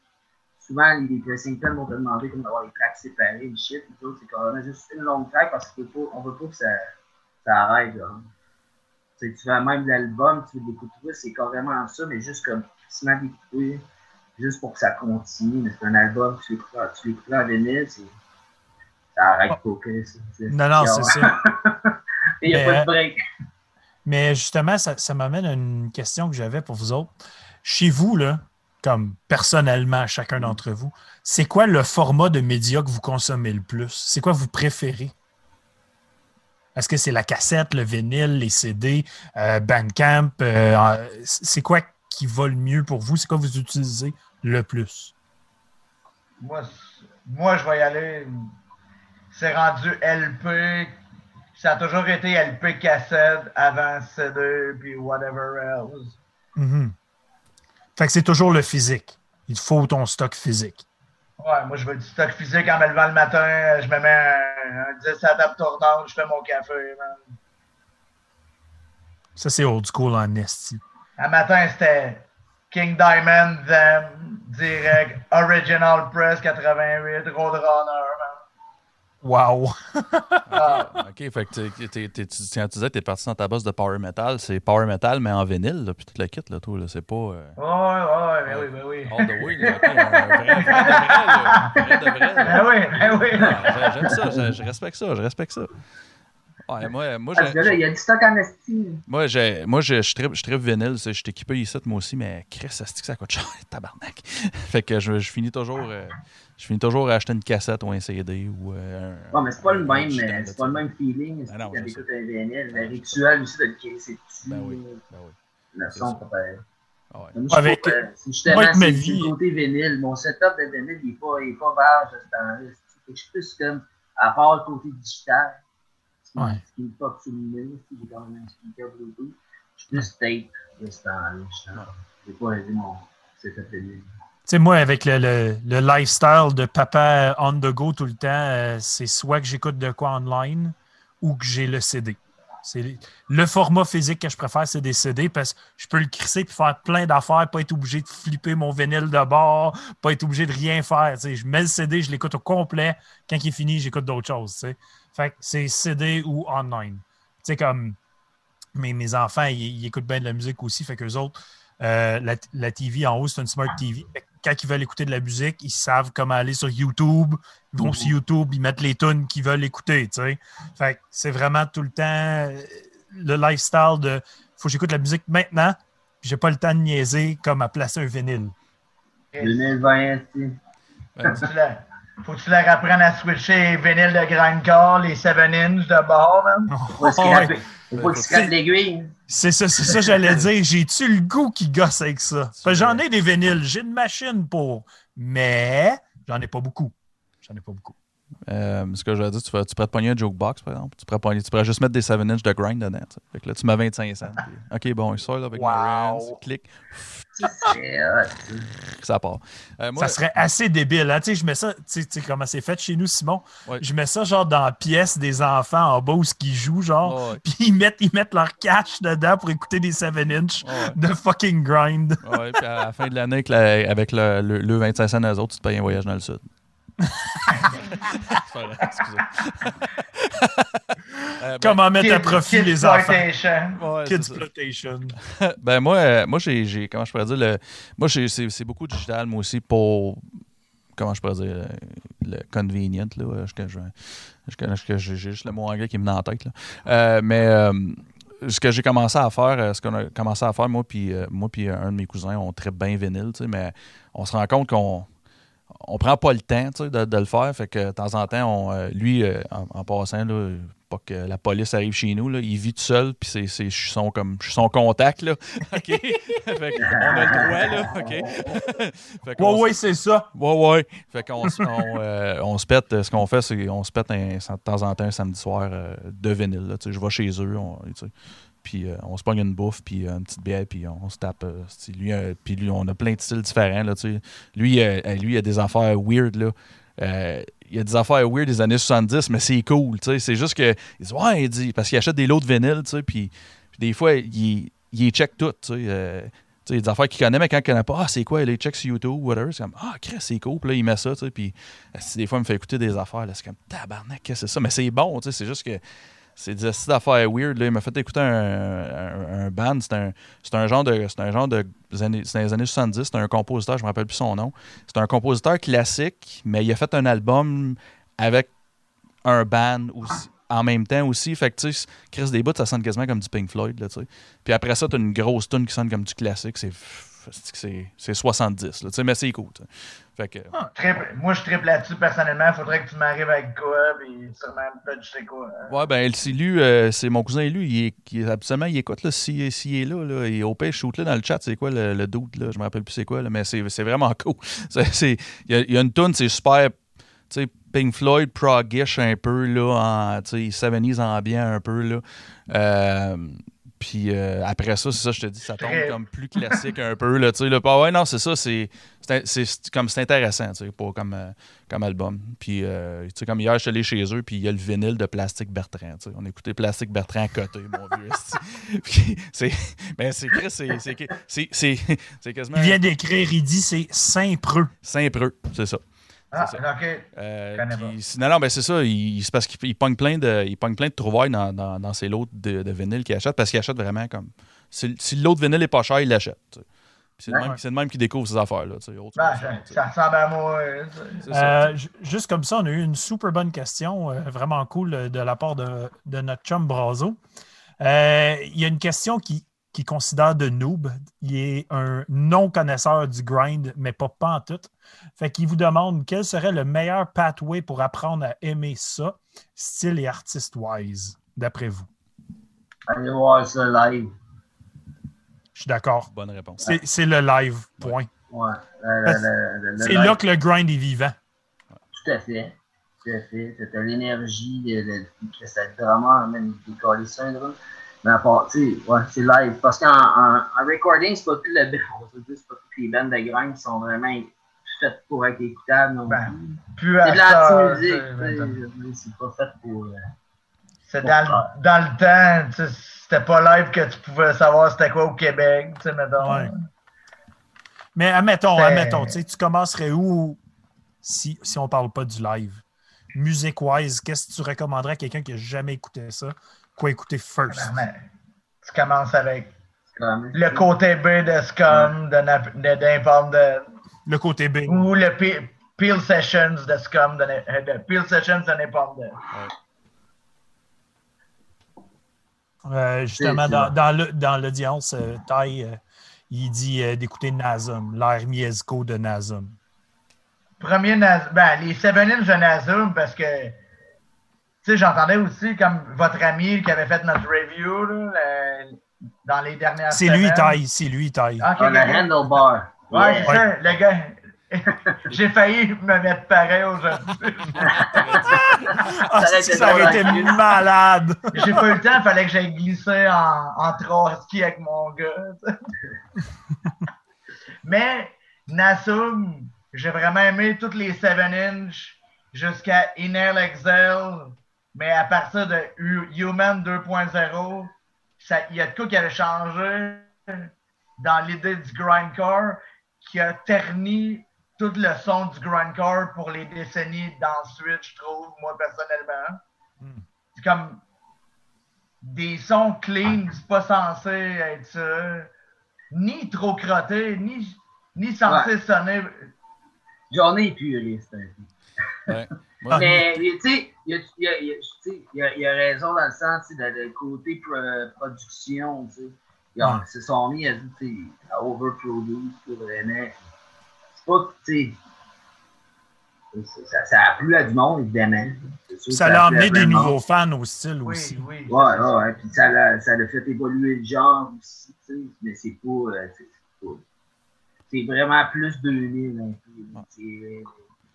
Souvent, les pressing vont te demander comme d'avoir les tracks séparées, une shit, c'est quand même juste une longue track parce qu'on ne veut pas que ça, ça arrête. Tu fais même l'album, tu veux l'écouter, c'est carrément ça, mais juste comme d'écouter, juste pour que ça continue. Mais c'est un album, tu l'écoutes en vinyle, ça arrête pas. Non, non, c'est ça. Il n'y a pas de break. Mais justement, ça, ça m'amène à une question que j'avais pour vous autres. Chez vous, là, comme personnellement, chacun d'entre vous, c'est quoi le format de média que vous consommez le plus? C'est quoi vous préférez? Est-ce que c'est la cassette, le vinyle, les CD, euh, Bandcamp? Euh, c'est quoi qui va le mieux pour vous? C'est quoi vous utilisez le plus? Moi, moi je vais y aller. C'est rendu LP. Ça a toujours été LP cassette avant CD, puis whatever else. Mm-hmm. Fait que c'est toujours le physique. Il faut ton stock physique. Ouais, moi, je veux du stock physique en me levant le matin. Je me mets un, un 10 à la table tournante, je fais mon café. Man. Ça, c'est old school en esti. Un matin, c'était King Diamond, Them, direct, Original Press 88, Roadrunner, man. Wow! ah. OK, fait que tu, tu disais que tu es parti dans ta bosse de power metal. C'est power metal, mais en vinyle, là, puis toute la kit, là. Là, c'est pas. Euh... Ouais, ouais, mais oui, mais oui. All the way, là, okay, vrai, vrai de vrai, là. Vrai de vrai. Ben oui, ben oui. Ah, J'aime ça, je, je respecte ça, je respecte ça. Ouais, moi, moi, là, il y a du stock en estime. Moi, j'ai, moi je, je, tripe, je tripe vinyle. Je suis équipé ici, moi aussi, mais Chris, ça ça coûte cher, tabarnak. fait que je, je finis toujours. Euh, je finis toujours à acheter une cassette ou un CD ou euh, un. Ouais, mais c'est pas le même, mais c'est pas le même feeling. Ben non, c'est un vinyle. Le rituel aussi de le dessus. Ben oui. Ben oui. Le son, peut-être. Ah ouais. Moi, avec, euh, justement, c'est du côté vinyle. Mon setup de vinyle, il n'est pas, il est pas vert de ce temps-là. Je suis plus comme, à part le côté digital, ouais. ce qui me pop sur le j'ai quand même un speaker Bluetooth. Je suis plus tape de ce temps-là. Je n'ai pas aidé mon setup de vinyle sais, moi, avec le, le, le, lifestyle de papa on the go tout le temps, euh, c'est soit que j'écoute de quoi online ou que j'ai le CD. C'est le format physique que je préfère, c'est des CD parce que je peux le crisser et faire plein d'affaires, pas être obligé de flipper mon vinyle de bord, pas être obligé de rien faire. Je mets le CD, je l'écoute au complet. Quand il est fini, j'écoute d'autres choses. T'sais. Fait que c'est CD ou online. Tu sais, comme mes, mes enfants, ils, écoutent bien de la musique aussi, fait qu'eux autres, euh, la, la, TV en haut, c'est une Smart TV. Quand ils veulent écouter de la musique, ils savent comment aller sur YouTube. Ils vont sur YouTube, ils mettent les tunes qu'ils veulent écouter. Fait c'est vraiment tout le temps euh, le lifestyle de faut que j'écoute la musique maintenant, puis j'ai pas le temps de niaiser comme à placer un vinyle. Vinyle 20, faut que tu leur apprennes à switcher les vinyles de grindcore, les 7 inch de bord, man. Faut scraper. Il faut que tu scrapes l'aiguille. C'est ça, c'est ça, j'allais dire. J'ai-tu le goût qui gosse avec ça? J'en ai des vinyles, j'ai une machine pour, mais j'en ai pas beaucoup. J'en ai pas beaucoup. Euh, ce que je veux dire, tu, vas- tu pourrais te pogner un jukebox, par exemple. Tu pourrais, pogner- tu pourrais juste mettre des 7 inch de grind dedans. Fait que là, tu mets 25 cents. puis, OK, bon, il sort là, avec Wow. Marantz, clic, ça. part. Euh, moi, Ça serait assez débile. Hein? Tu sais, je mets ça, tu sais- comment c'est fait chez nous, Simon. Ouais. Je mets ça genre dans la pièce des enfants en bas où ils jouent, genre. Puis ils mettent, ils mettent leur cash dedans pour écouter des 7 inch Ouais. de fucking grind. Ouais, puis à la fin de l'année, avec, la- avec le, le, le 25 cents aux autres, tu te payes un voyage dans le sud. Euh, ben, Comment mettre à profit les enfants. Ouais, Kids. Plotation. Ben moi, euh, moi j'ai, j'ai- comment je pourrais dire, le, moi j'ai- c'est, c'est beaucoup digital, moi aussi, pour, comment je pourrais dire, le convenient, là, euh, je, que je, j'ai juste le mot anglais qui me vient en tête, là. Euh, mais euh, ce que j'ai commencé à faire, ce qu'on a commencé à faire, moi puis euh, moi puis un de mes cousins, on traite bien vinyle, tu sais, mais on se rend compte qu'on on prend pas le temps tu sais, de, de le faire. Fait que de temps en temps, on, euh, lui, euh, en, en passant, là, pas que la police arrive chez nous, là, il vit tout seul, puis c'est, c'est, je suis son, comme, je suis son contact. Là. OK? fait qu'on a le droit, là. OK? fait qu'on Ouais, ouais, c'est ça. Ouais, ouais. Fait qu'on on, euh, on se pète, ce qu'on fait, c'est qu'on se pète un- de temps en temps un samedi soir euh, de vinyle. là. Je vais chez eux, on. Puis euh, on se pogne une bouffe, puis euh, une petite bière, puis on, se tape. euh, lui, euh, puis lui, on a plein de styles différents. Là, lui, lui, il a des affaires weird. Là. Il a des affaires weird des années 70, mais c'est cool. C'est juste que, dit, ouais, il dit, parce qu'il achète des lots de vinyle, puis, des fois, il, il check tout. Il y a des affaires qu'il connaît, mais quand il connaît pas, ah, c'est quoi, il check sur YouTube, whatever. C'est comme, ah, c'est cool. Puis là, il met ça, tu sais. Puis des fois, il me fait écouter des affaires, c'est comme, tabarnak, qu'est-ce que c'est ça? Mais c'est bon. C'est juste que c'est des d'affaires weird. Là. Il m'a fait écouter un, un, band. C'est un, un genre de. C'est un genre de. C'est les années 70. C'est un compositeur, je me rappelle plus son nom. C'est un compositeur classique, mais il a fait un album avec un band. En même temps aussi, fait Chris des ça sonne quasiment comme du Pink Floyd, là, tu sais. Puis après ça, t'as une grosse tune qui sonne comme du classique, c'est c'est c'est 70, là, mais c'est cool. Fait que, Triple- moi, je triple là-dessus personnellement. Faudrait que tu m'arrives avec quoi, puis sûrement je sais quoi. hein. Ouais, ben, si lui, euh, c'est mon cousin, lui, il est, il absolument, il écoute, là, s'il est là, là, et au pire, shoot là dans le chat, c'est quoi le, le doute, là, je me rappelle plus c'est quoi, là, mais c'est c'est vraiment cool. C'est- c'est- Il y, a- il y a une tune, c'est super, tu sais, Pink Floyd, proggish un peu, là, en, tu sais, 70s ambiant un peu, là. Euh, puis euh, après ça, c'est ça, je te dis, ça tombe comme plus classique un peu, là, tu sais, là. Pas- ouais, non, c'est ça, c'est comme c'est intéressant, tu sais, pour comme, euh, comme album. Puis, euh, tu sais, comme hier, je suis allé chez eux, puis il y a le vinyle de Plastique Bertrand. On écoutait Plastique Bertrand à côté, mon vieux. c'est, mais c'est, Chris, c'est, c'est, c'est, c'est, c'est quasiment Il vient d'écrire, il dit c'est Saint-Preux. Saint-Preux, c'est ça. Ah, c'est ok. Euh, non, non, ben c'est ça. Il, c'est parce qu'il il pogne plein de, il pogne plein de trouvailles dans, dans, dans ses lots de, de vinyle qu'il achète parce qu'il achète vraiment comme. Si, si l'autre vinyle est pas cher, il l'achète. tu sais. Puis C'est le Ouais. même, c'est le même qui découvre ces affaires-là. tu sais, autre Ben, ça, ressemble à moi. ça. C'est ça, Euh, ju- juste comme ça, on a eu une super bonne question, euh, vraiment cool euh, de la part de, de notre chum Brazo. Euh, Il y a une question qui, qui considère de noob. Il est un non-connaisseur du grind, mais pas, pas en tout. Fait qu'il vous demande quel serait le meilleur pathway pour apprendre à aimer ça, style et artiste-wise, d'après vous. Allez voir ça live. Je suis d'accord. Bonne réponse. C'est c'est le live, point. Ouais. Le- le- le- le- le C'est live. là que le grind est vivant. Tout à fait. Tout à fait. T'as l'énergie, le, le, que ça drama, même décoller ça. Mais à part, tu sais, ouais, c'est live. Parce qu'en en, en recording, c'est pas tout le dire, c'est pas toutes les bandes de grind qui sont vraiment faites pour être écoutables non Ben, plus. Plus C'est à de l'anti-musique, veux dire, c'est pas fait pour. euh, C'est dans, le- dans le temps, tu sais, c'était pas live que tu pouvais savoir c'était quoi au Québec, tu sais, mettons. Ouais. Mais admettons, admettons, tu sais, tu commencerais où si, si on parle pas du live? Music-wise, qu'est-ce que tu recommanderais à quelqu'un qui n'a jamais écouté ça? Quoi écouter first? Tu commences avec comme- le côté B de Scum, de, Nap- de d'Impalm de, Le côté B. ou le Pe- Peel Sessions de Scum, de, de Peel Sessions de Napalm de. Euh, justement, dans, dans le- dans l'audience, euh, Ty, euh, il dit euh, d'écouter Nazum, l'air Miesco de Nazum. premiers Naz- ben, les 7 inch de Nazum parce que tu sais, j'entendais aussi comme votre ami qui avait fait notre review là, le- dans les dernières C'est lui, il taille. C'est lui, il taille. Ah, ok, Ah, le ok. handlebar. Ouais, c'est ça, le gars. J'ai failli me mettre pareil aujourd'hui. Ah, Ça été ça aurait été malade. J'ai pas eu le temps, il fallait que j'aille glisser en, en trois skis avec mon gars. Mais Nassum, j'ai vraiment aimé toutes les 7 inch jusqu'à Inhale Excel. Mais à partir de Hu- Human 2.0, ça- il y a de quoi qui avait changé dans l'idée du grindcore qui a terni tout le son du grindcore pour les décennies d'ensuite, je trouve, moi personnellement. C'est comme des sons clean, c'est pas censé être ça. Ni trop crotté, ni, ni censé sonner. Johnny est puriste. un peu. Ouais. Mais, tu sais, il y a, il y a- il y a- tu sais, il y a- il y a raison dans le sens, tu sais, de, de côté pro- production, tu sais. Ils Ouais. se sont mis à, tu sais, à overproduce, vraiment. C'est pas, que, tu sais, ça, ça a plu à du monde, évidemment. Sûr Ça l'a a amené des nouveaux fans au style Oui, aussi. oui. Ouais, ouais, ouais. Puis ça l'a, ça l'a fait évoluer le genre aussi, tu sais. Mais c'est pas, euh, c'est c'est pas. C'est vraiment plus 2000, un peu.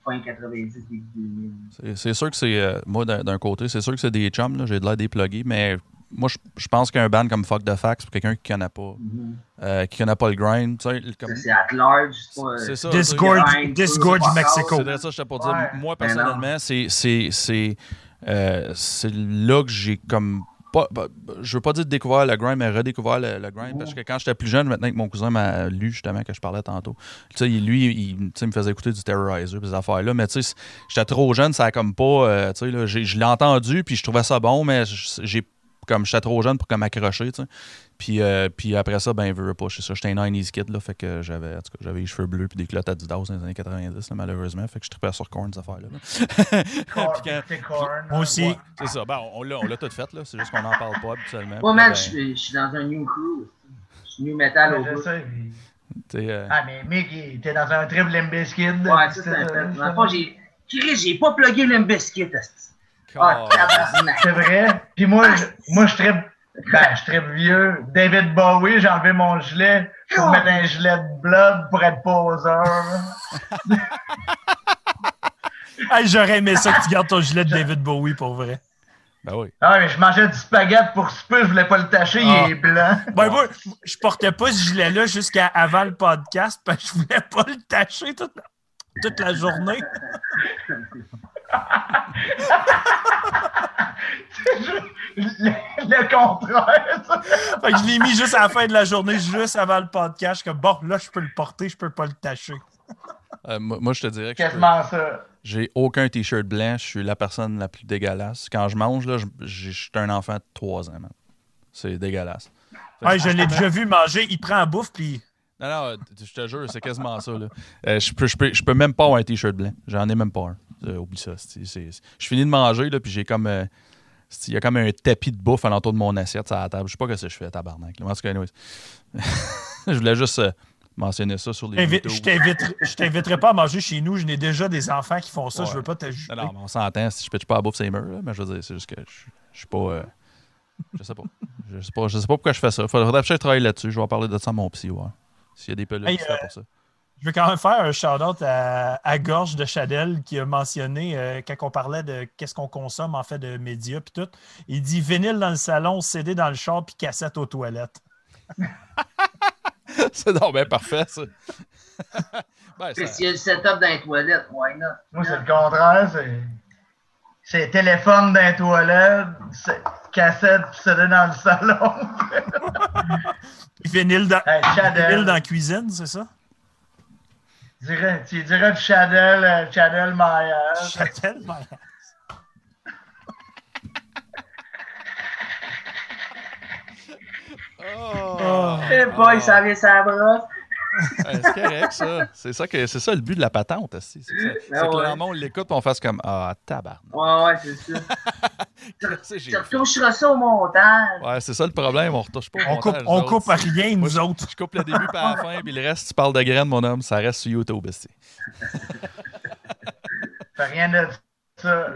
C'est fin 90, début 2000. C'est- C'est sûr que c'est. euh, moi, d'un côté, c'est sûr que c'est des chums, là, j'ai de l'air déplugué, mais moi, je, je pense qu'un band comme Fuck the Facts, pour quelqu'un qui connaît pas, Mhm. euh, qui connaît pas le grind, tu sais, le- comme. Ça, c'est at large, c'est pas. C'est ça. grind, c'est pas Mexico. C'est de ça que je t'ai pas dire. Ouais. Moi, Ben personnellement, c'est c'est c'est euh, c'est là que j'ai comme pas, je veux pas dire découvert le grind, mais redécouvert le, le grind. Parce que quand j'étais plus jeune, maintenant que mon cousin m'a lu justement que je parlais tantôt, tu sais, lui, il, tu sais, il me faisait écouter du Terrorizer, ces affaires-là. Mais tu sais, j'étais trop jeune, ça a comme pas. euh, tu sais, là, j'ai- je l'ai entendu, puis je trouvais ça bon, mais j'ai comme j'étais trop jeune pour comme accrocher, tu sais. Puis, euh, puis après ça, ben, veux pas, c'est ça, j'étais un 90s kid, là, fait que j'avais, en tout cas, j'avais les cheveux bleus puis des culottes Adidas dans les années 90, là, malheureusement, fait que je trippais sur Korn, ces affaires-là. là. Corn, Puis quand- c'est corn, Moi aussi. ouais. c'est ça, ben, on, on l'a, on l'a tout fait, là, c'est juste qu'on n'en parle pas habituellement. Moi, man, ben, je suis- je suis dans un new crew. Je suis new metal au bout. euh, Ah, mais Mick, il était dans un trip Limbiskid. Ouais, ça, c'est. Dans le fond, j'ai. Chris, j'ai pas plugué esti. Ah. C'est vrai? Puis moi, je, moi, je tripe, ben, je vieux. David Bowie, j'ai enlevé mon gilet pour mettre un gilet de blood pour être poseur. Hey, J'aurais aimé ça que tu gardes ton gilet de David Bowie pour vrai. ben oui. Ah, mais je mangeais du spaghetti pour souper, je voulais pas le tâcher, Ah. il est blanc. Ben, moi, je portais pas ce gilet-là jusqu'à avant le podcast parce que je voulais pas le tâcher toute la, toute la journée. le, le contraire. Fait que je l'ai mis juste à la fin de la journée, juste avant le podcast. Comme, bon, là, je peux le porter, je peux pas le tâcher. Euh, moi, moi, je te dirais que Quasiment ça. j'ai aucun t-shirt blanc, je suis la personne la plus dégueulasse. Quand je mange, là, je, je- je suis un enfant de 3 ans, man. C'est dégueulasse. Fait que- Ouais, je l'ai déjà vu manger. Il prend en bouffe, puis Non, non, je te jure, c'est quasiment ça. Là. Euh, je, peux, je, peux, je peux même pas avoir un t-shirt blanc. J'en ai même pas un. Euh, oublie ça. Je finis de manger, là, puis j'ai comme. euh, Il y a comme un tapis de bouffe alentour de mon assiette à la table. Je sais pas ce que je fais, tabarnak. En tout cas, anyways. je voulais juste euh, mentionner ça sur les YouTube. je t'inviterai- je t'inviterai pas à manger chez nous. Je n'ai déjà des enfants qui font ça. Ouais. Je veux pas t'ajouter. Non, non, mais on s'entend. Si je pitche pas à la bouffe, c'est murs. Mais je veux dire, c'est juste que je, je suis pas. euh, je sais pas. Je sais pas. Je sais pas pourquoi je fais ça. Faudrait que je travaille là-dessus. Je vais en parler de ça à mon psy. Ouais. S'il y a des peluches Hey, euh, pour ça. Je veux quand même faire un shout-out à, à Gorge de Chadel qui a mentionné, euh, quand on parlait de qu'est-ce qu'on consomme en fait de médias puis tout, il dit vinyle dans le salon, CD dans le char puis cassette aux toilettes. c'est donc bien parfait, ça. ben, Puis ça- s'il y a le setup dans les toilettes, why not? Moi, c'est le contraire. C'est, c'est téléphone dans les toilettes, cassette pis CD dans le salon. Puis vinyle dans, Hey, vinyle dans la cuisine, c'est ça? Dirais- tu dirais du Chadel, euh, Chadel Maillard. Chadel, ben, Oh. Eh boy, ça vient ça brosse. Ouais, c'est correct, ça. C'est ça, que, c'est ça le but de la patente. aussi. C'est, ça. C'est que ouais. le monde l'écoute et on fasse comme Ah, tabarnak. Ouais, ouais, c'est ça. Tu retoucheras ça au montage. Ouais, c'est ça le problème. On retouche pas. au on coupe, on autres. rien, Moi, nous autres. Je coupe le début par la fin, puis le reste, tu parles de graines, mon homme, ça reste sur YouTube. rien de ça.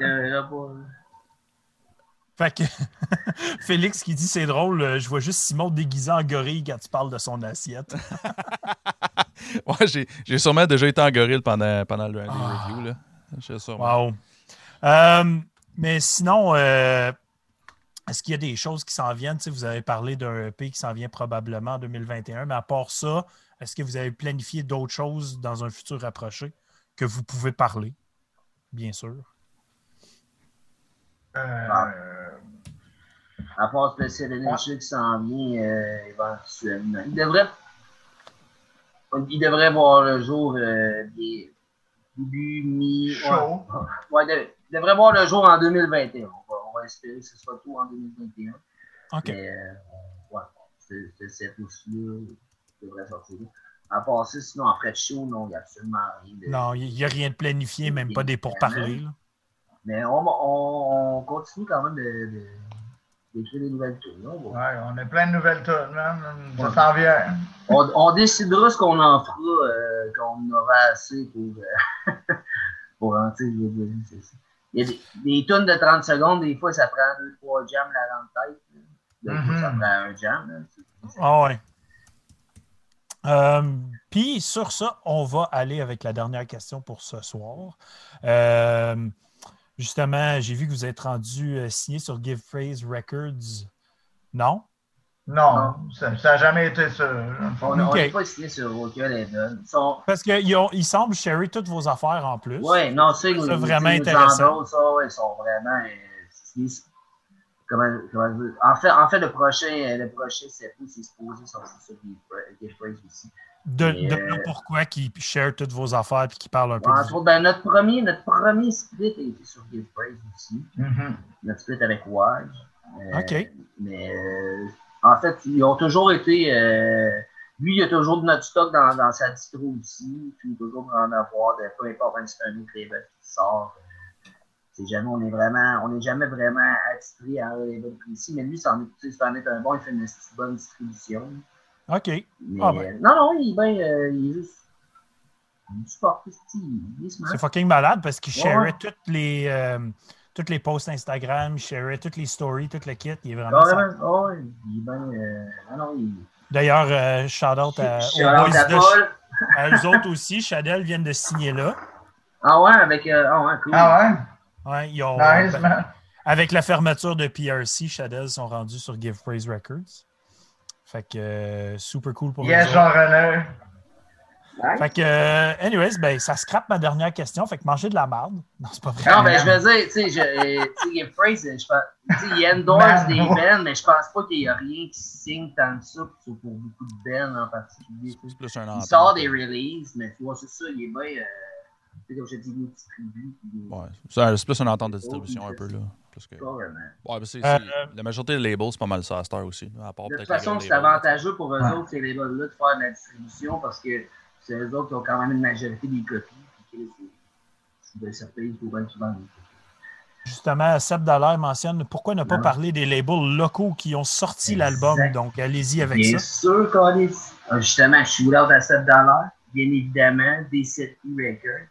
Fait que Félix qui dit c'est drôle, euh, je vois juste Simon déguisé en gorille quand tu parles de son assiette. Ouais, j'ai, j'ai sûrement déjà été en gorille pendant, pendant le Ah. reviews. Là. J'ai sûrement. Wow. Euh, mais sinon, euh, est-ce qu'il y a des choses qui s'en viennent? Tu sais, vous avez parlé d'un EP qui s'en vient probablement en 2021, mais à part ça, est-ce que vous avez planifié d'autres choses dans un futur rapproché que vous pouvez parler? Bien sûr. Euh, À part Special Energy qui s'en vient euh, éventuellement. Il devrait. Il devrait voir le jour euh, des- début, mi. Chaud. Ouais, ouais, de- il devrait voir le jour en 2021. On va, on va espérer que ce soit tout en 2021. OK. Mais, euh, ouais, c'est cette qui devrait sortir. À part ça, sinon, après de show, non, il n'y a absolument rien. De... Non, il n'y a rien de planifié, même pas des pourparlers. là. Mais on, on, on continue quand même de, de, d'écrire des nouvelles tunes. On, Ouais, on a plein de nouvelles tunes. Ça Ouais. s'en vient. on, on décidera ce qu'on en fera euh, quand on aura assez pour, euh, pour rentrer. je veux dire, c'est ça. Il y a des, des tunes de 30 secondes, des fois, ça prend 2-3 jams la rente tête. fois, ça Mhm. prend un jam. Ah ouais. Euh, Puis sur ça, on va aller avec la dernière question pour ce soir. Justement, j'ai vu que vous êtes rendu euh, signé sur Give Praise Records. Non? Non, ça n'a jamais été ça. On Ok. pas signé sur aucun label. Sont- Parce qu'ils ils semblent sherry toutes vos affaires en plus. Ouais, non, C'est vraiment intéressant. ça, ouais, ils sont vraiment. euh, c'est- comment, comment dire? En fait, en fait, le prochain, euh, le prochain c'est supposé sortir sur Give Pra- Give Praise aussi. De, Et, de euh, là pourquoi qu'ils share toutes vos affaires et qu'ils parlent un peu entre autres, ben, notre premier, notre premier split a été sur Give Praise aussi. Mhm. Notre split avec Wage. Euh, OK. Mais euh, en fait, ils ont toujours été. euh, lui, il a toujours de notre stock dans, dans sa distro aussi. Puis il est toujours en avoir, de, peu importe même si c'est un autre label qui sort. C'est jamais, on est vraiment, on n'est jamais vraiment attitré à un label précis. Mais lui, c'en est, c'en est un bon, il fait une bonne distribution. OK. Mais, Ah ben. euh, non, non, il est bien, euh, il est juste. Il il. C'est fucking malade parce qu'ils Ouais. sharait toutes les, euh, toutes les posts Instagram, ils sharait toutes les stories, tout le kit. Il est vraiment ça. ouais, ouais, il est bien. Euh, non, non, il D'ailleurs, euh, shout out à, Shout aux boys à de Paul. à eux autres aussi. Chadel viennent de signer là. Ah ouais, avec. euh, ah ouais, cool. Ah Ouais, ils ont, ouais? Nice, ben, man. avec la fermeture de PRC, Chadel sont rendus sur Give Praise Records. Fait que euh, super cool pour Yes. Jean-René. Ouais. Fait que, euh, anyways, ben, ça scrape ma dernière question. Fait que manger de la marde. Non, c'est pas vrai. Non, ben, je veux dire, tu sais, je- euh, je pense, tu sais, il endorse des bands, mais je pense pas qu'il y a rien qui signe tant que ça pour, pour beaucoup de bands en particulier. tu sais. C'est plus un Il sort des releases, mais tu vois, c'est ça, il est bien, euh, comme je dis, distribue. Ouais, c'est plus une entente de distribution un peu. là. Plus que... Ouais, mais Euh, la majorité des labels, c'est pas mal ça à Star aussi. là, À part De toute façon, c'est avantageux pour eux Ouais. autres, ces labels-là, de faire de la distribution parce que c'est eux autres qui ont quand même une majorité des copies. Puis que c'est- de bien. Justement, Seb Dallaire mentionne pourquoi ne pas Non. parler des labels locaux qui ont sorti l'album. Donc, allez-y avec Bien ça. sûr qu'on est. Ah, Justement, je suis out à 7 bien évidemment, D7 Records.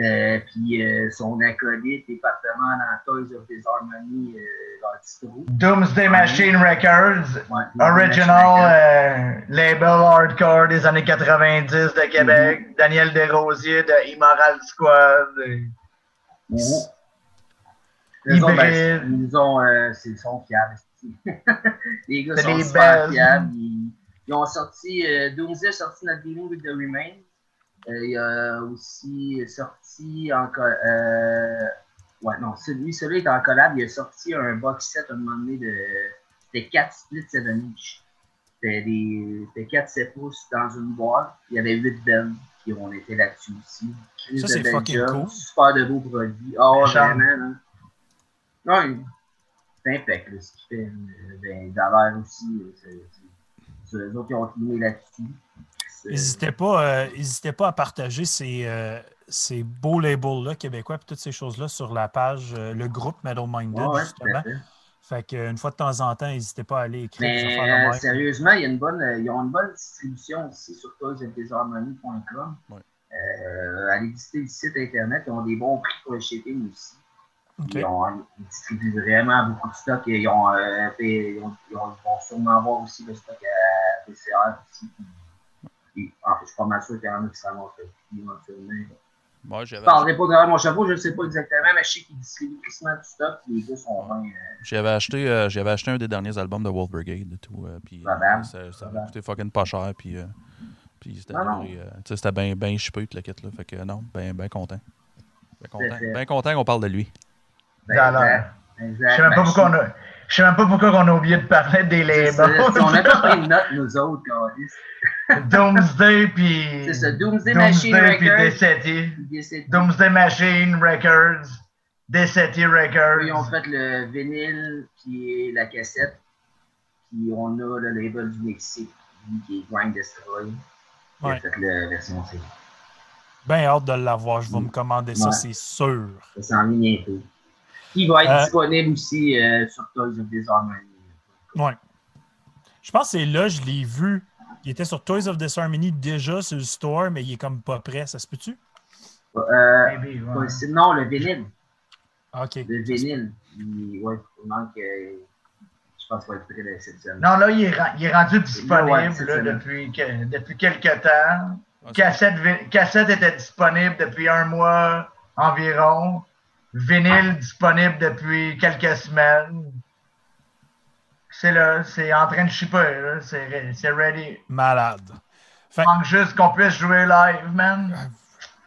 Euh, puis euh, son acolyte et partenaire dans Toys of Disharmony, euh, distro. Doomsday Machine Records. Ouais, Original euh, label hardcore des années 90 de Québec. Daniel Desrosiers de Immoral Squad. et- Mhm. Ben, Hybride. ils ont, c'est- ils sont fiables. Les gars sont super belles. fiables. Ils, ils ont sorti, Doomsday a sorti notre Dealing with the Remain. Euh, il a aussi sorti en euh, ouais, non, celui, celui est en collab. Il a sorti un box set à un moment donné de. C'était 4 splits 7 inch. C'était des. C'était 4 7 pouces dans une boîte. Il y avait 8 bennes qui ont été là-dessus aussi. Ça, de c'est fucking job, cool. Super de beaux produits. Ah, Méchant. vraiment, là. Non, il- c'est impeccable, ce qu'il fait. Euh, Ben, Dallaire aussi, c'est eux autres qui ont cligné là-dessus. N'hésitez pas, euh, pas à partager ces, euh, ces beaux labels-là québécois et toutes ces choses-là sur la page, euh, le groupe Metal Minded, Ouais, justement. fait. Fait qu'une fois de temps en temps, n'hésitez pas à aller écrire Mais sérieusement, il y a une bonne, ils ont une bonne distribution aussi sur toysofdesharmony.com. Ouais. Allez visiter le site internet, ils ont des bons prix pour le shipping aussi. OK. Ils, ont, ils distribuent vraiment beaucoup de stock. Ils, ont, fait- ils, ont- ils ont- ils vont sûrement avoir aussi le stock à PCR aussi. Puis, fait, je suis pas mal sûr qu'il y en a qui s'en vont faire éventuellement. Moi, Je j'avais parlerai pas derrière mon chapeau, je ne sais pas exactement, mais je sais qu'ils distribuent quasiment du stock. Les gars sont bien. euh, J'avais acheté, euh, j'avais acheté un des derniers albums de Wolf Brigade et tout. euh, puis ça, ça m'a coûté fucking pas cher. Puis, euh, puis c'était euh, bien ben chippé, le kit. Là, fait que non, bien ben content. Bien content, ben qu'on parle de lui. ben, Je exact. sais même pas pourquoi on a. Je sais même pas pourquoi on a oublié de parler des labels. On n'a pas pris de notes, nous autres, câlisse. Doomsday puis. C'est ça, Doomsday Machine Doomsday puis Records. Doomsday Machine Records. Desetti Records. Ils ont fait le vinyle puis la cassette. Puis on a le label du Mexique, qui est Grind Destroy. Il Ouais. a fait la version C. Bien hâte de l'avoir. Je vais me commander ça, Ouais. c'est sûr. Ça s'en vient bientôt. Qui va être Euh, disponible aussi euh, sur Toys of Disharmony. Ouais. Je pense que c'est là, je l'ai vu. Il était sur Toys of Disharmony déjà sur le store, mais il est comme pas prêt. Ça se peut-tu? Euh, Maybe, ouais. possible- non, le vinyle. Ah, OK. Le vinyle. Il, ouais, il manque. euh, je pense qu'il va être prêt cette semaine. Non, là, il est, ren- il est rendu disponible Ouais, là, depuis, que- depuis quelques temps. Cassette, cassette était disponible depuis un mois environ. Vinyle disponible depuis quelques semaines. C'est là, c'est en train de shipper, là. C'est re- c'est ready. Malade. Il manque juste qu'on puisse jouer live, man.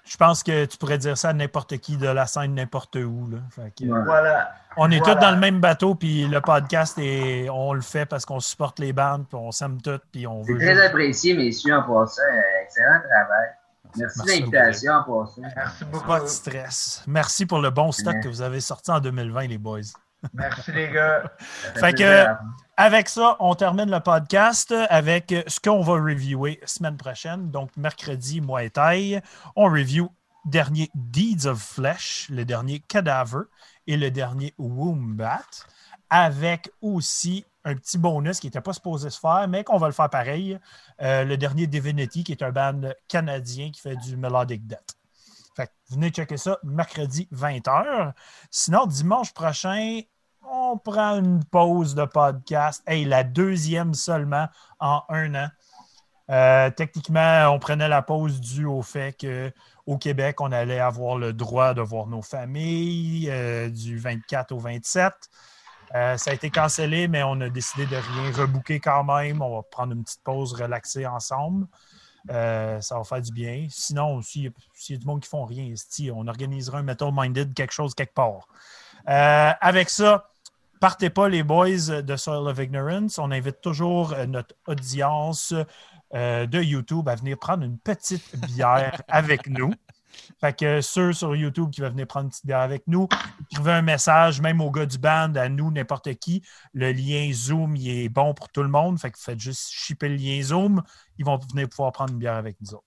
Je pense que tu pourrais dire ça à n'importe qui de la scène, n'importe où. Là. Fait que, Ouais. Voilà. On est Voilà. tous dans le même bateau, puis le podcast, est, on le fait parce qu'on supporte les bandes, puis on s'aime tout, puis on C'est veut. très juste- apprécié, messieurs, en passant. Excellent travail. Merci de Merci l'invitation en passant. Merci beaucoup. Pas de stress. Merci pour le bon stock Ouais. que vous avez sorti en 2020, les boys. Merci, les gars. Ça Fait fait que-. Avec ça, on termine le podcast avec ce qu'on va reviewer semaine prochaine. Donc, mercredi, moi et Taille, on review dernier Deeds of Flesh, le dernier Cadaver et le dernier Wombat, avec aussi un petit bonus qui n'était pas supposé se faire, mais qu'on va le faire pareil. euh, le dernier Divinity, qui est un band canadien qui fait du melodic death. Fait que venez checker ça mercredi 20h. Sinon, dimanche prochain, on prend une pause de podcast. Hey, la deuxième seulement en un an. Euh, techniquement, on prenait la pause due au fait qu'au Québec, on allait avoir le droit de voir nos familles euh, du 24 au 27. Euh, ça a été cancellé, mais on a décidé de rien rebooker quand même. On va prendre une petite pause relaxée ensemble. Euh, ça va faire du bien. Sinon, s'il y, a- s'il y a du monde qui font rien, on organisera un Metal Minded, quelque chose quelque part. Euh, avec ça, partez pas les boys de Soil of Ignorance. On invite toujours euh, notre audience de YouTube à venir prendre une petite bière avec nous. Fait que ceux sur YouTube qui veulent venir prendre une petite bière avec nous, écrivez un message, même aux gars du band, à nous, n'importe qui. Le lien Zoom, il est bon pour tout le monde. Fait que faites juste shipper le lien Zoom. Ils vont venir pouvoir prendre une bière avec nous autres.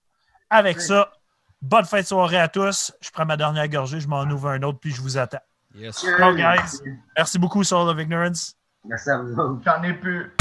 Avec Oui. ça, bonne fin de soirée à tous. Je prends ma dernière gorgée, je m'en ouvre un autre, puis je vous attends. Yes. Guys. Merci beaucoup, Soul of Ignorance. Merci à vous. J'en ai plus.